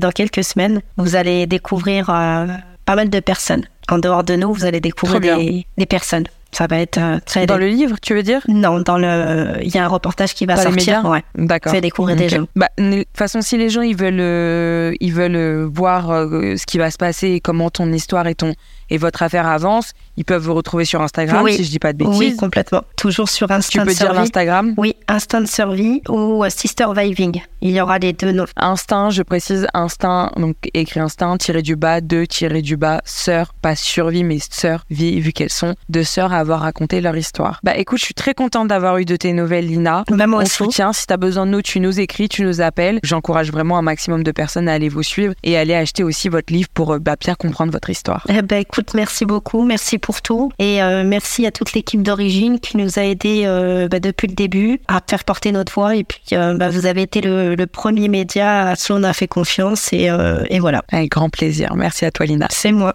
dans quelques semaines. Vous allez découvrir pas mal de personnes. En dehors de nous, vous allez découvrir des personnes. Ça va être euh, très. Dans le livre, tu veux dire? Non, dans le. Il y a un reportage qui va Dans les sortir. médias? Ouais. D'accord. Fait découvrir des Ok. gens. Bah, de toute façon, si les gens ils veulent, euh, ils veulent euh, voir euh, ce qui va se passer et comment ton histoire et ton et votre affaire avance, ils peuvent vous retrouver sur Instagram Oui. si je dis pas de bêtises. Oui, complètement. Toujours sur tu Instant peux dire l'Instagram? Oui, Instant Survie ou euh, Sister Vibing. Il y aura les deux noms. Instinct, je précise instinct, donc écrit instinct, tiré du bas, de tiré du bas, sœurs, pas survie, mais sœurs, vie, vu qu'elles sont deux sœurs à avoir raconté leur histoire. Bah écoute, je suis très contente d'avoir eu de tes nouvelles, Lina. Bah, moi On soutient. Si tu as besoin de nous, tu nous écris, tu nous appelles. J'encourage vraiment un maximum de personnes à aller vous suivre et à aller acheter aussi votre livre pour euh, bah, bien comprendre votre histoire. Eh ben, écoute, merci beaucoup, merci pour tout. Et euh, merci à toute l'équipe d'origine qui nous a aidés euh, bah, depuis le début à faire porter notre voix. Et puis, euh, bah, vous avez été le, le premier média à qui on a fait confiance. Et, euh, et voilà, Avec grand plaisir. Merci à toi, Lina. c'est moi.